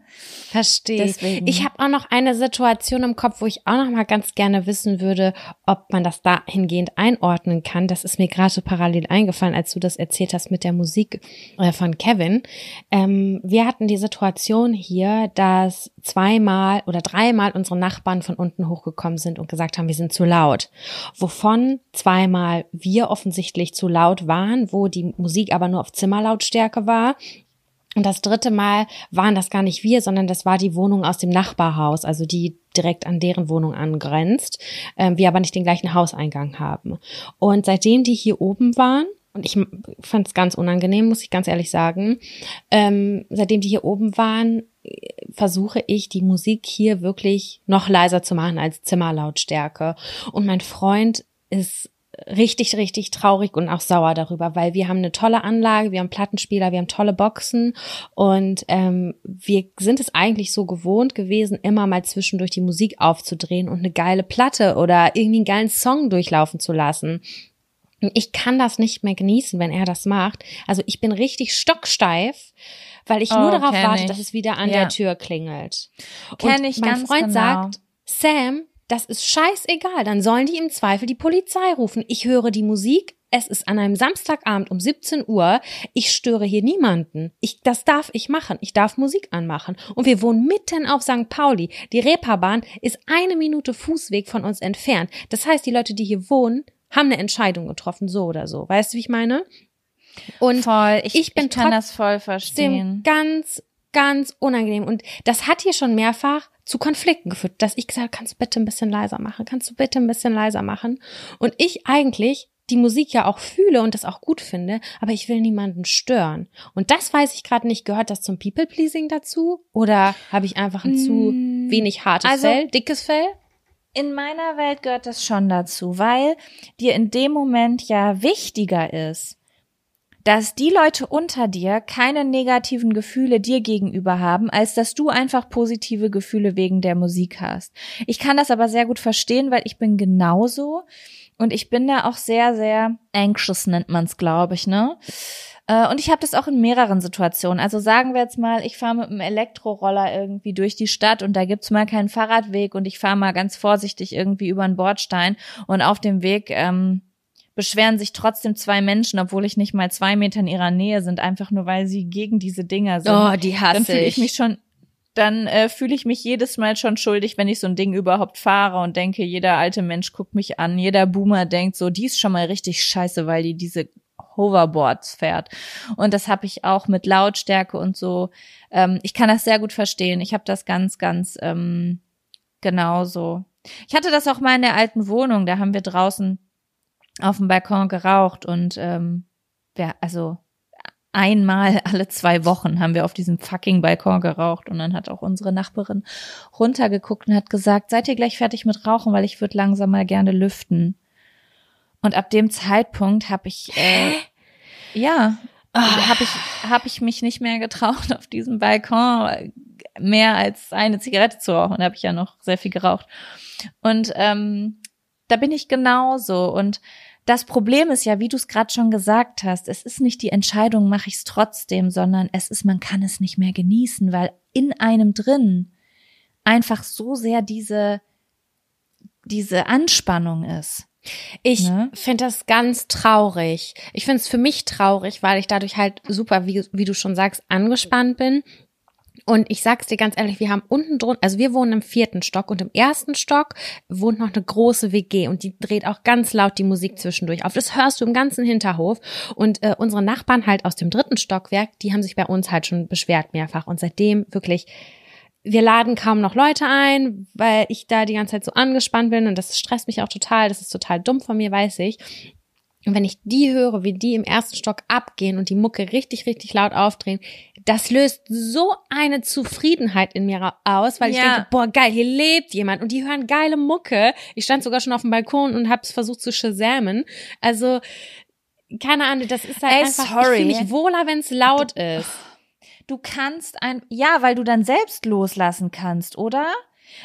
Verstehe. Deswegen. Ich habe auch noch eine Situation im Kopf, wo ich auch noch mal ganz gerne wissen würde, ob man das dahingehend einordnen kann. Das ist mir gerade so parallel eingefallen, als du das erzählt hast mit der Musik äh, von Kevin. Ähm, wir hatten die Situation hier, dass zweimal oder dreimal unsere Nachbarn von unten hochgekommen sind und gesagt haben, wir sind zu laut. Wovon zweimal wir offensichtlich zu laut waren, wo die Musik aber nur auf Zimmerlautstärke war und das dritte Mal waren das gar nicht wir, sondern das war die Wohnung aus dem Nachbarhaus, also die direkt an deren Wohnung angrenzt, ähm, wir aber nicht den gleichen Hauseingang haben. Und seitdem die hier oben waren, und ich fand es ganz unangenehm, muss ich ganz ehrlich sagen, ähm, seitdem die hier oben waren, versuche ich die Musik hier wirklich noch leiser zu machen als Zimmerlautstärke. Und mein Freund ist richtig, richtig traurig und auch sauer darüber, weil wir haben eine tolle Anlage, wir haben Plattenspieler, wir haben tolle Boxen und ähm, wir sind es eigentlich so gewohnt gewesen, immer mal zwischendurch die Musik aufzudrehen und eine geile Platte oder irgendwie einen geilen Song durchlaufen zu lassen. Ich kann das nicht mehr genießen, wenn er das macht. Also ich bin richtig stocksteif, weil ich nur Oh, darauf kenn warte, ich. dass es wieder an Ja. der Tür klingelt. Kenn Und ich mein ganz Freund genau. sagt, Sam, das ist scheißegal, dann sollen die im Zweifel die Polizei rufen. Ich höre die Musik, es ist an einem Samstagabend um 17 Uhr, ich störe hier niemanden. Ich, das darf ich machen, ich darf Musik anmachen. Und wir wohnen mitten auf St. Pauli. Die Reeperbahn ist eine Minute Fußweg von uns entfernt. Das heißt, die Leute, die hier wohnen, haben eine Entscheidung getroffen, so oder so. Weißt du, wie ich meine? Und voll. Ich, ich bin ich kann das voll verstehen. ganz, ganz unangenehm. Und das hat hier schon mehrfach zu Konflikten geführt, dass ich gesagt habe, kannst du bitte ein bisschen leiser machen? Kannst du bitte ein bisschen leiser machen? Und ich eigentlich die Musik ja auch fühle und das auch gut finde, aber ich will niemanden stören. Und das weiß ich gerade nicht, gehört das zum People-Pleasing dazu? Oder habe ich einfach ein zu Mm, wenig hartes also- Fell, dickes Fell? In meiner Welt gehört das schon dazu, weil dir in dem Moment ja wichtiger ist, dass die Leute unter dir keine negativen Gefühle dir gegenüber haben, als dass du einfach positive Gefühle wegen der Musik hast. Ich kann das aber sehr gut verstehen, weil ich bin genauso und ich bin da auch sehr, sehr anxious nennt man es, glaube ich, ne? Äh, Und ich habe das auch in mehreren Situationen. Also sagen wir jetzt mal, ich fahre mit einem Elektroroller irgendwie durch die Stadt und da gibt's mal keinen Fahrradweg und ich fahre mal ganz vorsichtig irgendwie über einen Bordstein und auf dem Weg ähm, beschweren sich trotzdem zwei Menschen, obwohl ich nicht mal zwei Meter in ihrer Nähe sind, einfach nur weil sie gegen diese Dinger sind. Oh, die hasse dann fühle ich ich. mich schon, dann äh, fühle ich mich jedes Mal schon schuldig, wenn ich so ein Ding überhaupt fahre und denke, jeder alte Mensch guckt mich an, jeder Boomer denkt so, die ist schon mal richtig scheiße, weil die diese Hoverboards fährt. Und das habe ich auch mit Lautstärke und so. Ähm, ich kann das sehr gut verstehen. Ich habe das ganz, ganz ähm, genauso. Ich hatte das auch mal in der alten Wohnung. Da haben wir draußen auf dem Balkon geraucht und ähm, wir, also einmal alle zwei Wochen haben wir auf diesem fucking Balkon geraucht und dann hat auch unsere Nachbarin runtergeguckt und hat gesagt, seid ihr gleich fertig mit Rauchen, weil ich würde langsam mal gerne lüften. Und ab dem Zeitpunkt habe ich äh, ja habe ich habe ich mich nicht mehr getraut auf diesem Balkon mehr als eine Zigarette zu rauchen. Da habe ich ja noch sehr viel geraucht und ähm, da bin ich genauso und das Problem ist ja, wie du es gerade schon gesagt hast, es ist nicht die Entscheidung, mache ich es trotzdem, sondern es ist, man kann es nicht mehr genießen, weil in einem drin einfach so sehr diese, diese Anspannung ist. Ich Ne? finde das ganz traurig. Ich finde es für mich traurig, weil ich dadurch halt super, wie, wie du schon sagst, angespannt bin. Und ich sag's dir ganz ehrlich, wir haben unten drunter, also wir wohnen im vierten Stock und im ersten Stock wohnt noch eine große WG und die dreht auch ganz laut die Musik zwischendurch auf. Das hörst du im ganzen Hinterhof. Und äh, unsere Nachbarn halt aus dem dritten Stockwerk, die haben sich bei uns halt schon beschwert mehrfach. Und seitdem wirklich wir laden kaum noch Leute ein, weil ich da die ganze Zeit so angespannt bin und das stresst mich auch total. Das ist total dumm von mir, weiß ich. Und wenn ich die höre, wie die im ersten Stock abgehen und die Mucke richtig, richtig laut aufdrehen, das löst so eine Zufriedenheit in mir aus, weil ich Ja. denke, boah, geil, hier lebt jemand und die hören geile Mucke. Ich stand sogar schon auf dem Balkon und hab's versucht zu shazamen. Also, keine Ahnung, das ist halt Ey, einfach, sorry. ich fühle mich wohler, wenn es laut ist. Du kannst ein, ja, weil du dann selbst loslassen kannst, oder?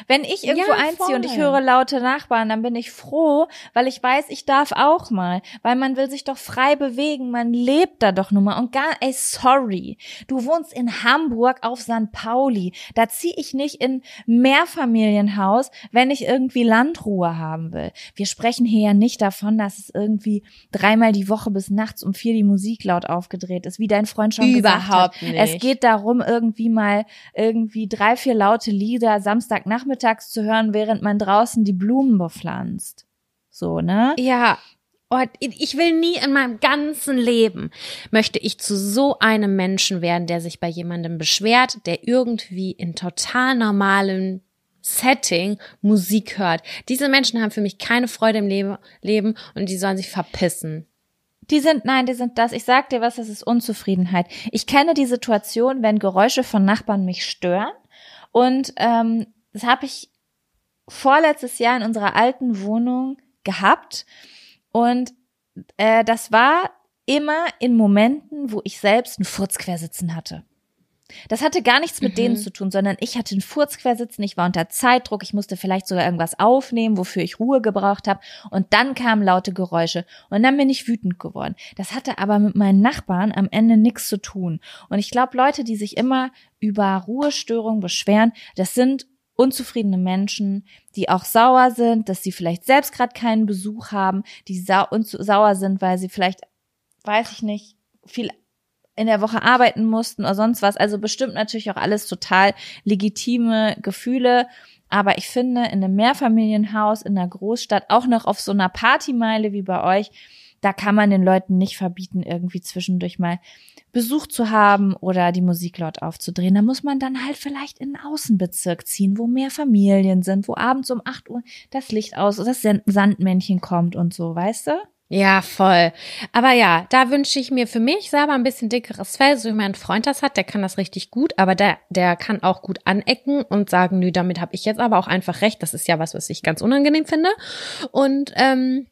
Wenn ich irgendwo Ja, einziehe und ich höre laute Nachbarn, dann bin ich froh, weil ich weiß, ich darf auch mal, weil man will sich doch frei bewegen, man lebt da doch nun mal und gar, ey, sorry, du wohnst in Hamburg auf St. Pauli, da ziehe ich nicht in Mehrfamilienhaus, wenn ich irgendwie Landruhe haben will. Wir sprechen hier ja nicht davon, dass es irgendwie dreimal die Woche bis nachts um vier die Musik laut aufgedreht ist, wie dein Freund schon gesagt Überhaupt hat. nicht. Es geht darum, irgendwie mal irgendwie drei, vier laute Lieder Samstagnachmittags zu hören, während man draußen die Blumen bepflanzt. So, ne? Ja. Oh, ich will nie in meinem ganzen Leben möchte ich zu so einem Menschen werden, der sich bei jemandem beschwert, der irgendwie in total normalem Setting Musik hört. Diese Menschen haben für mich keine Freude im Leben, Leben und die sollen sich verpissen. Die sind, nein, die sind das. Ich sag dir was, das ist Unzufriedenheit. Ich kenne die Situation, wenn Geräusche von Nachbarn mich stören. Und ähm, das habe ich vorletztes Jahr in unserer alten Wohnung gehabt. Und äh, das war immer in Momenten, wo ich selbst einen Furz quersitzen hatte. Das hatte gar nichts mit Mhm. denen zu tun, sondern ich hatte einen Furz quersitzen, ich war unter Zeitdruck, ich musste vielleicht sogar irgendwas aufnehmen, wofür ich Ruhe gebraucht habe. Und dann kamen laute Geräusche und dann bin ich wütend geworden. Das hatte aber mit meinen Nachbarn am Ende nichts zu tun. Und ich glaube, Leute, die sich immer über Ruhestörungen beschweren, das sind unzufriedene Menschen, die auch sauer sind, dass sie vielleicht selbst gerade keinen Besuch haben, die sau sauer sind, weil sie vielleicht, weiß ich nicht, viel in der Woche arbeiten mussten oder sonst was. Also bestimmt natürlich auch alles total legitime Gefühle. Aber ich finde, in einem Mehrfamilienhaus in einer Großstadt, auch noch auf so einer Partymeile wie bei euch, da kann man den Leuten nicht verbieten, irgendwie zwischendurch mal Besuch zu haben oder die Musik laut aufzudrehen. Da muss man dann halt vielleicht in einen Außenbezirk ziehen, wo mehr Familien sind, wo abends um 8 Uhr das Licht aus, das Sandmännchen kommt und so, weißt du? Ja, voll. Aber ja, da wünsche ich mir für mich selber ein bisschen dickeres Fell, so wie mein Freund das hat, der kann das richtig gut, aber der, der kann auch gut anecken und sagen, nö, damit habe ich jetzt aber auch einfach recht. Das ist ja was, was ich ganz unangenehm finde. Und ähm,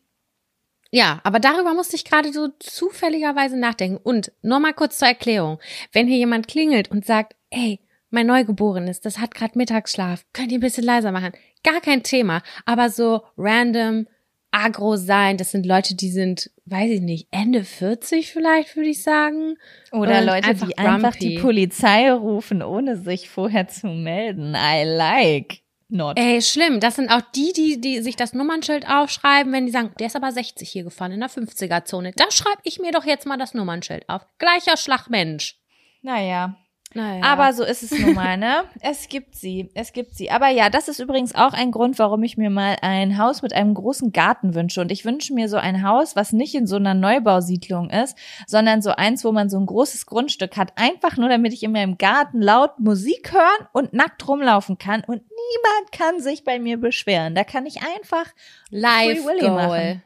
ja, aber darüber musste ich gerade so zufälligerweise nachdenken. Und nur mal kurz zur Erklärung. Wenn hier jemand klingelt und sagt, ey, mein Neugeborenes, das hat gerade Mittagsschlaf, könnt ihr ein bisschen leiser machen? Gar kein Thema. Aber so random agro sein, das sind Leute, die sind, weiß ich nicht, Ende 40 vielleicht, würde ich sagen. Oder Und Leute, einfach die einfach grumpy. die Polizei rufen, ohne sich vorher zu melden. I like. Not. Ey, schlimm. Das sind auch die, die, die sich das Nummernschild aufschreiben, wenn die sagen, der ist aber 60 hier gefahren in der 50er-Zone. Da schreibe ich mir doch jetzt mal das Nummernschild auf. Gleicher Schlagmensch. Naja, Naja. Aber so ist es nun mal, ne? Es gibt sie, es gibt sie. Aber ja, das ist übrigens auch ein Grund, warum ich mir mal ein Haus mit einem großen Garten wünsche. Und ich wünsche mir so ein Haus, was nicht in so einer Neubausiedlung ist, sondern so eins, wo man so ein großes Grundstück hat. Einfach nur, damit ich in meinem Garten laut Musik hören und nackt rumlaufen kann. Und niemand kann sich bei mir beschweren. Da kann ich einfach Live Free Willy Goal. machen.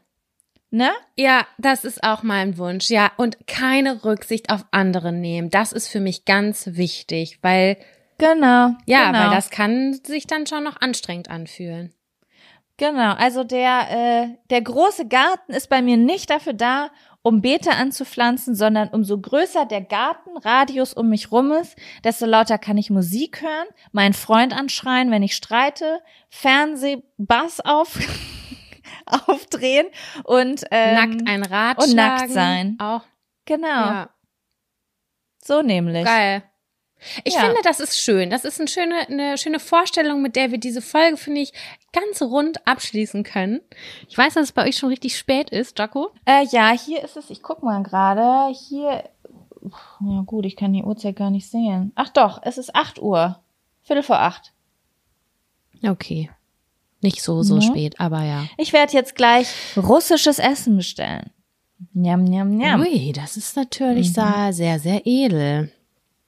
Ne? Ja, das ist auch mein Wunsch. Ja, und keine Rücksicht auf andere nehmen. Das ist für mich ganz wichtig, weil, Genau. ja, genau. weil das kann sich dann schon noch anstrengend anfühlen. Genau, also der, äh, der große Garten ist bei mir nicht dafür da, um Beete anzupflanzen, sondern umso größer der Gartenradius um mich rum ist, desto lauter kann ich Musik hören, meinen Freund anschreien, wenn ich streite, Fernsehbass auf, aufdrehen und ähm, nackt ein Rad und nackt schlagen. sein. Auch, Genau, ja, so nämlich. geil. Ich Ja. finde, das ist schön. Das ist eine schöne, eine schöne Vorstellung, mit der wir diese Folge, finde ich, ganz rund abschließen können. Ich weiß, dass es bei euch schon richtig spät ist, Jaco. Äh, ja, hier ist es, ich guck mal gerade, hier, ja gut, ich kann die Uhrzeit gar nicht sehen. Ach doch, es ist 8 Uhr, Viertel vor acht. Okay. Nicht so, so Mhm. spät, aber ja. Ich werde jetzt gleich russisches Essen bestellen. Njam, njam, njam. Ui, das ist natürlich sehr, sehr, sehr edel.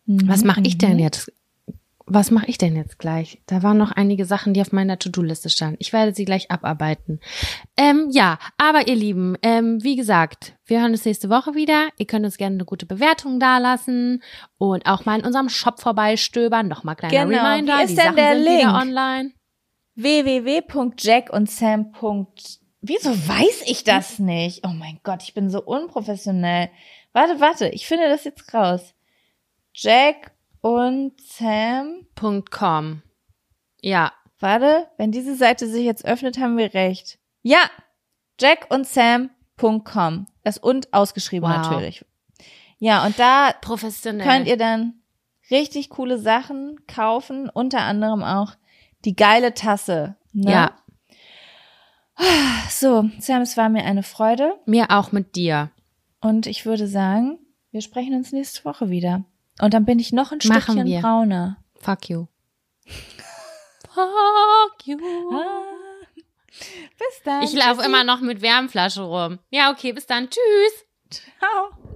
Mhm, Was mache ich mhm. denn jetzt? Was mache ich denn jetzt gleich? Da waren noch einige Sachen, die auf meiner To-Do-Liste standen. Ich werde sie gleich abarbeiten. Ähm, ja, aber ihr Lieben, ähm, wie gesagt, wir hören uns nächste Woche wieder. Ihr könnt uns gerne eine gute Bewertung dalassen und auch mal in unserem Shop vorbeistöbern. Nochmal kleiner Genau. Reminder. Wie ist die denn Sachen der sind Link? wieder online. www.jackundsam. Wieso weiß ich das nicht? Oh mein Gott, ich bin so unprofessionell. Warte, warte, ich finde das jetzt raus. Jack und Sam. Punkt .com. Ja, Warte, wenn diese Seite sich jetzt öffnet, haben wir recht. Ja, jackundsam.com. Das und ausgeschrieben Wow. natürlich. Ja, und da professionell. könnt ihr dann richtig coole Sachen kaufen, unter anderem auch die geile Tasse. Ne? Ja, So, Sam, es war mir eine Freude mir auch mit dir. und ich würde sagen, wir sprechen uns nächste Woche wieder. Und dann bin ich noch ein Machen Stückchen wir. brauner. Fuck you. Fuck you. Bis dann. Ich laufe immer noch mit Wärmflasche rum. Ja, okay, bis dann. Tschüss. Ciao.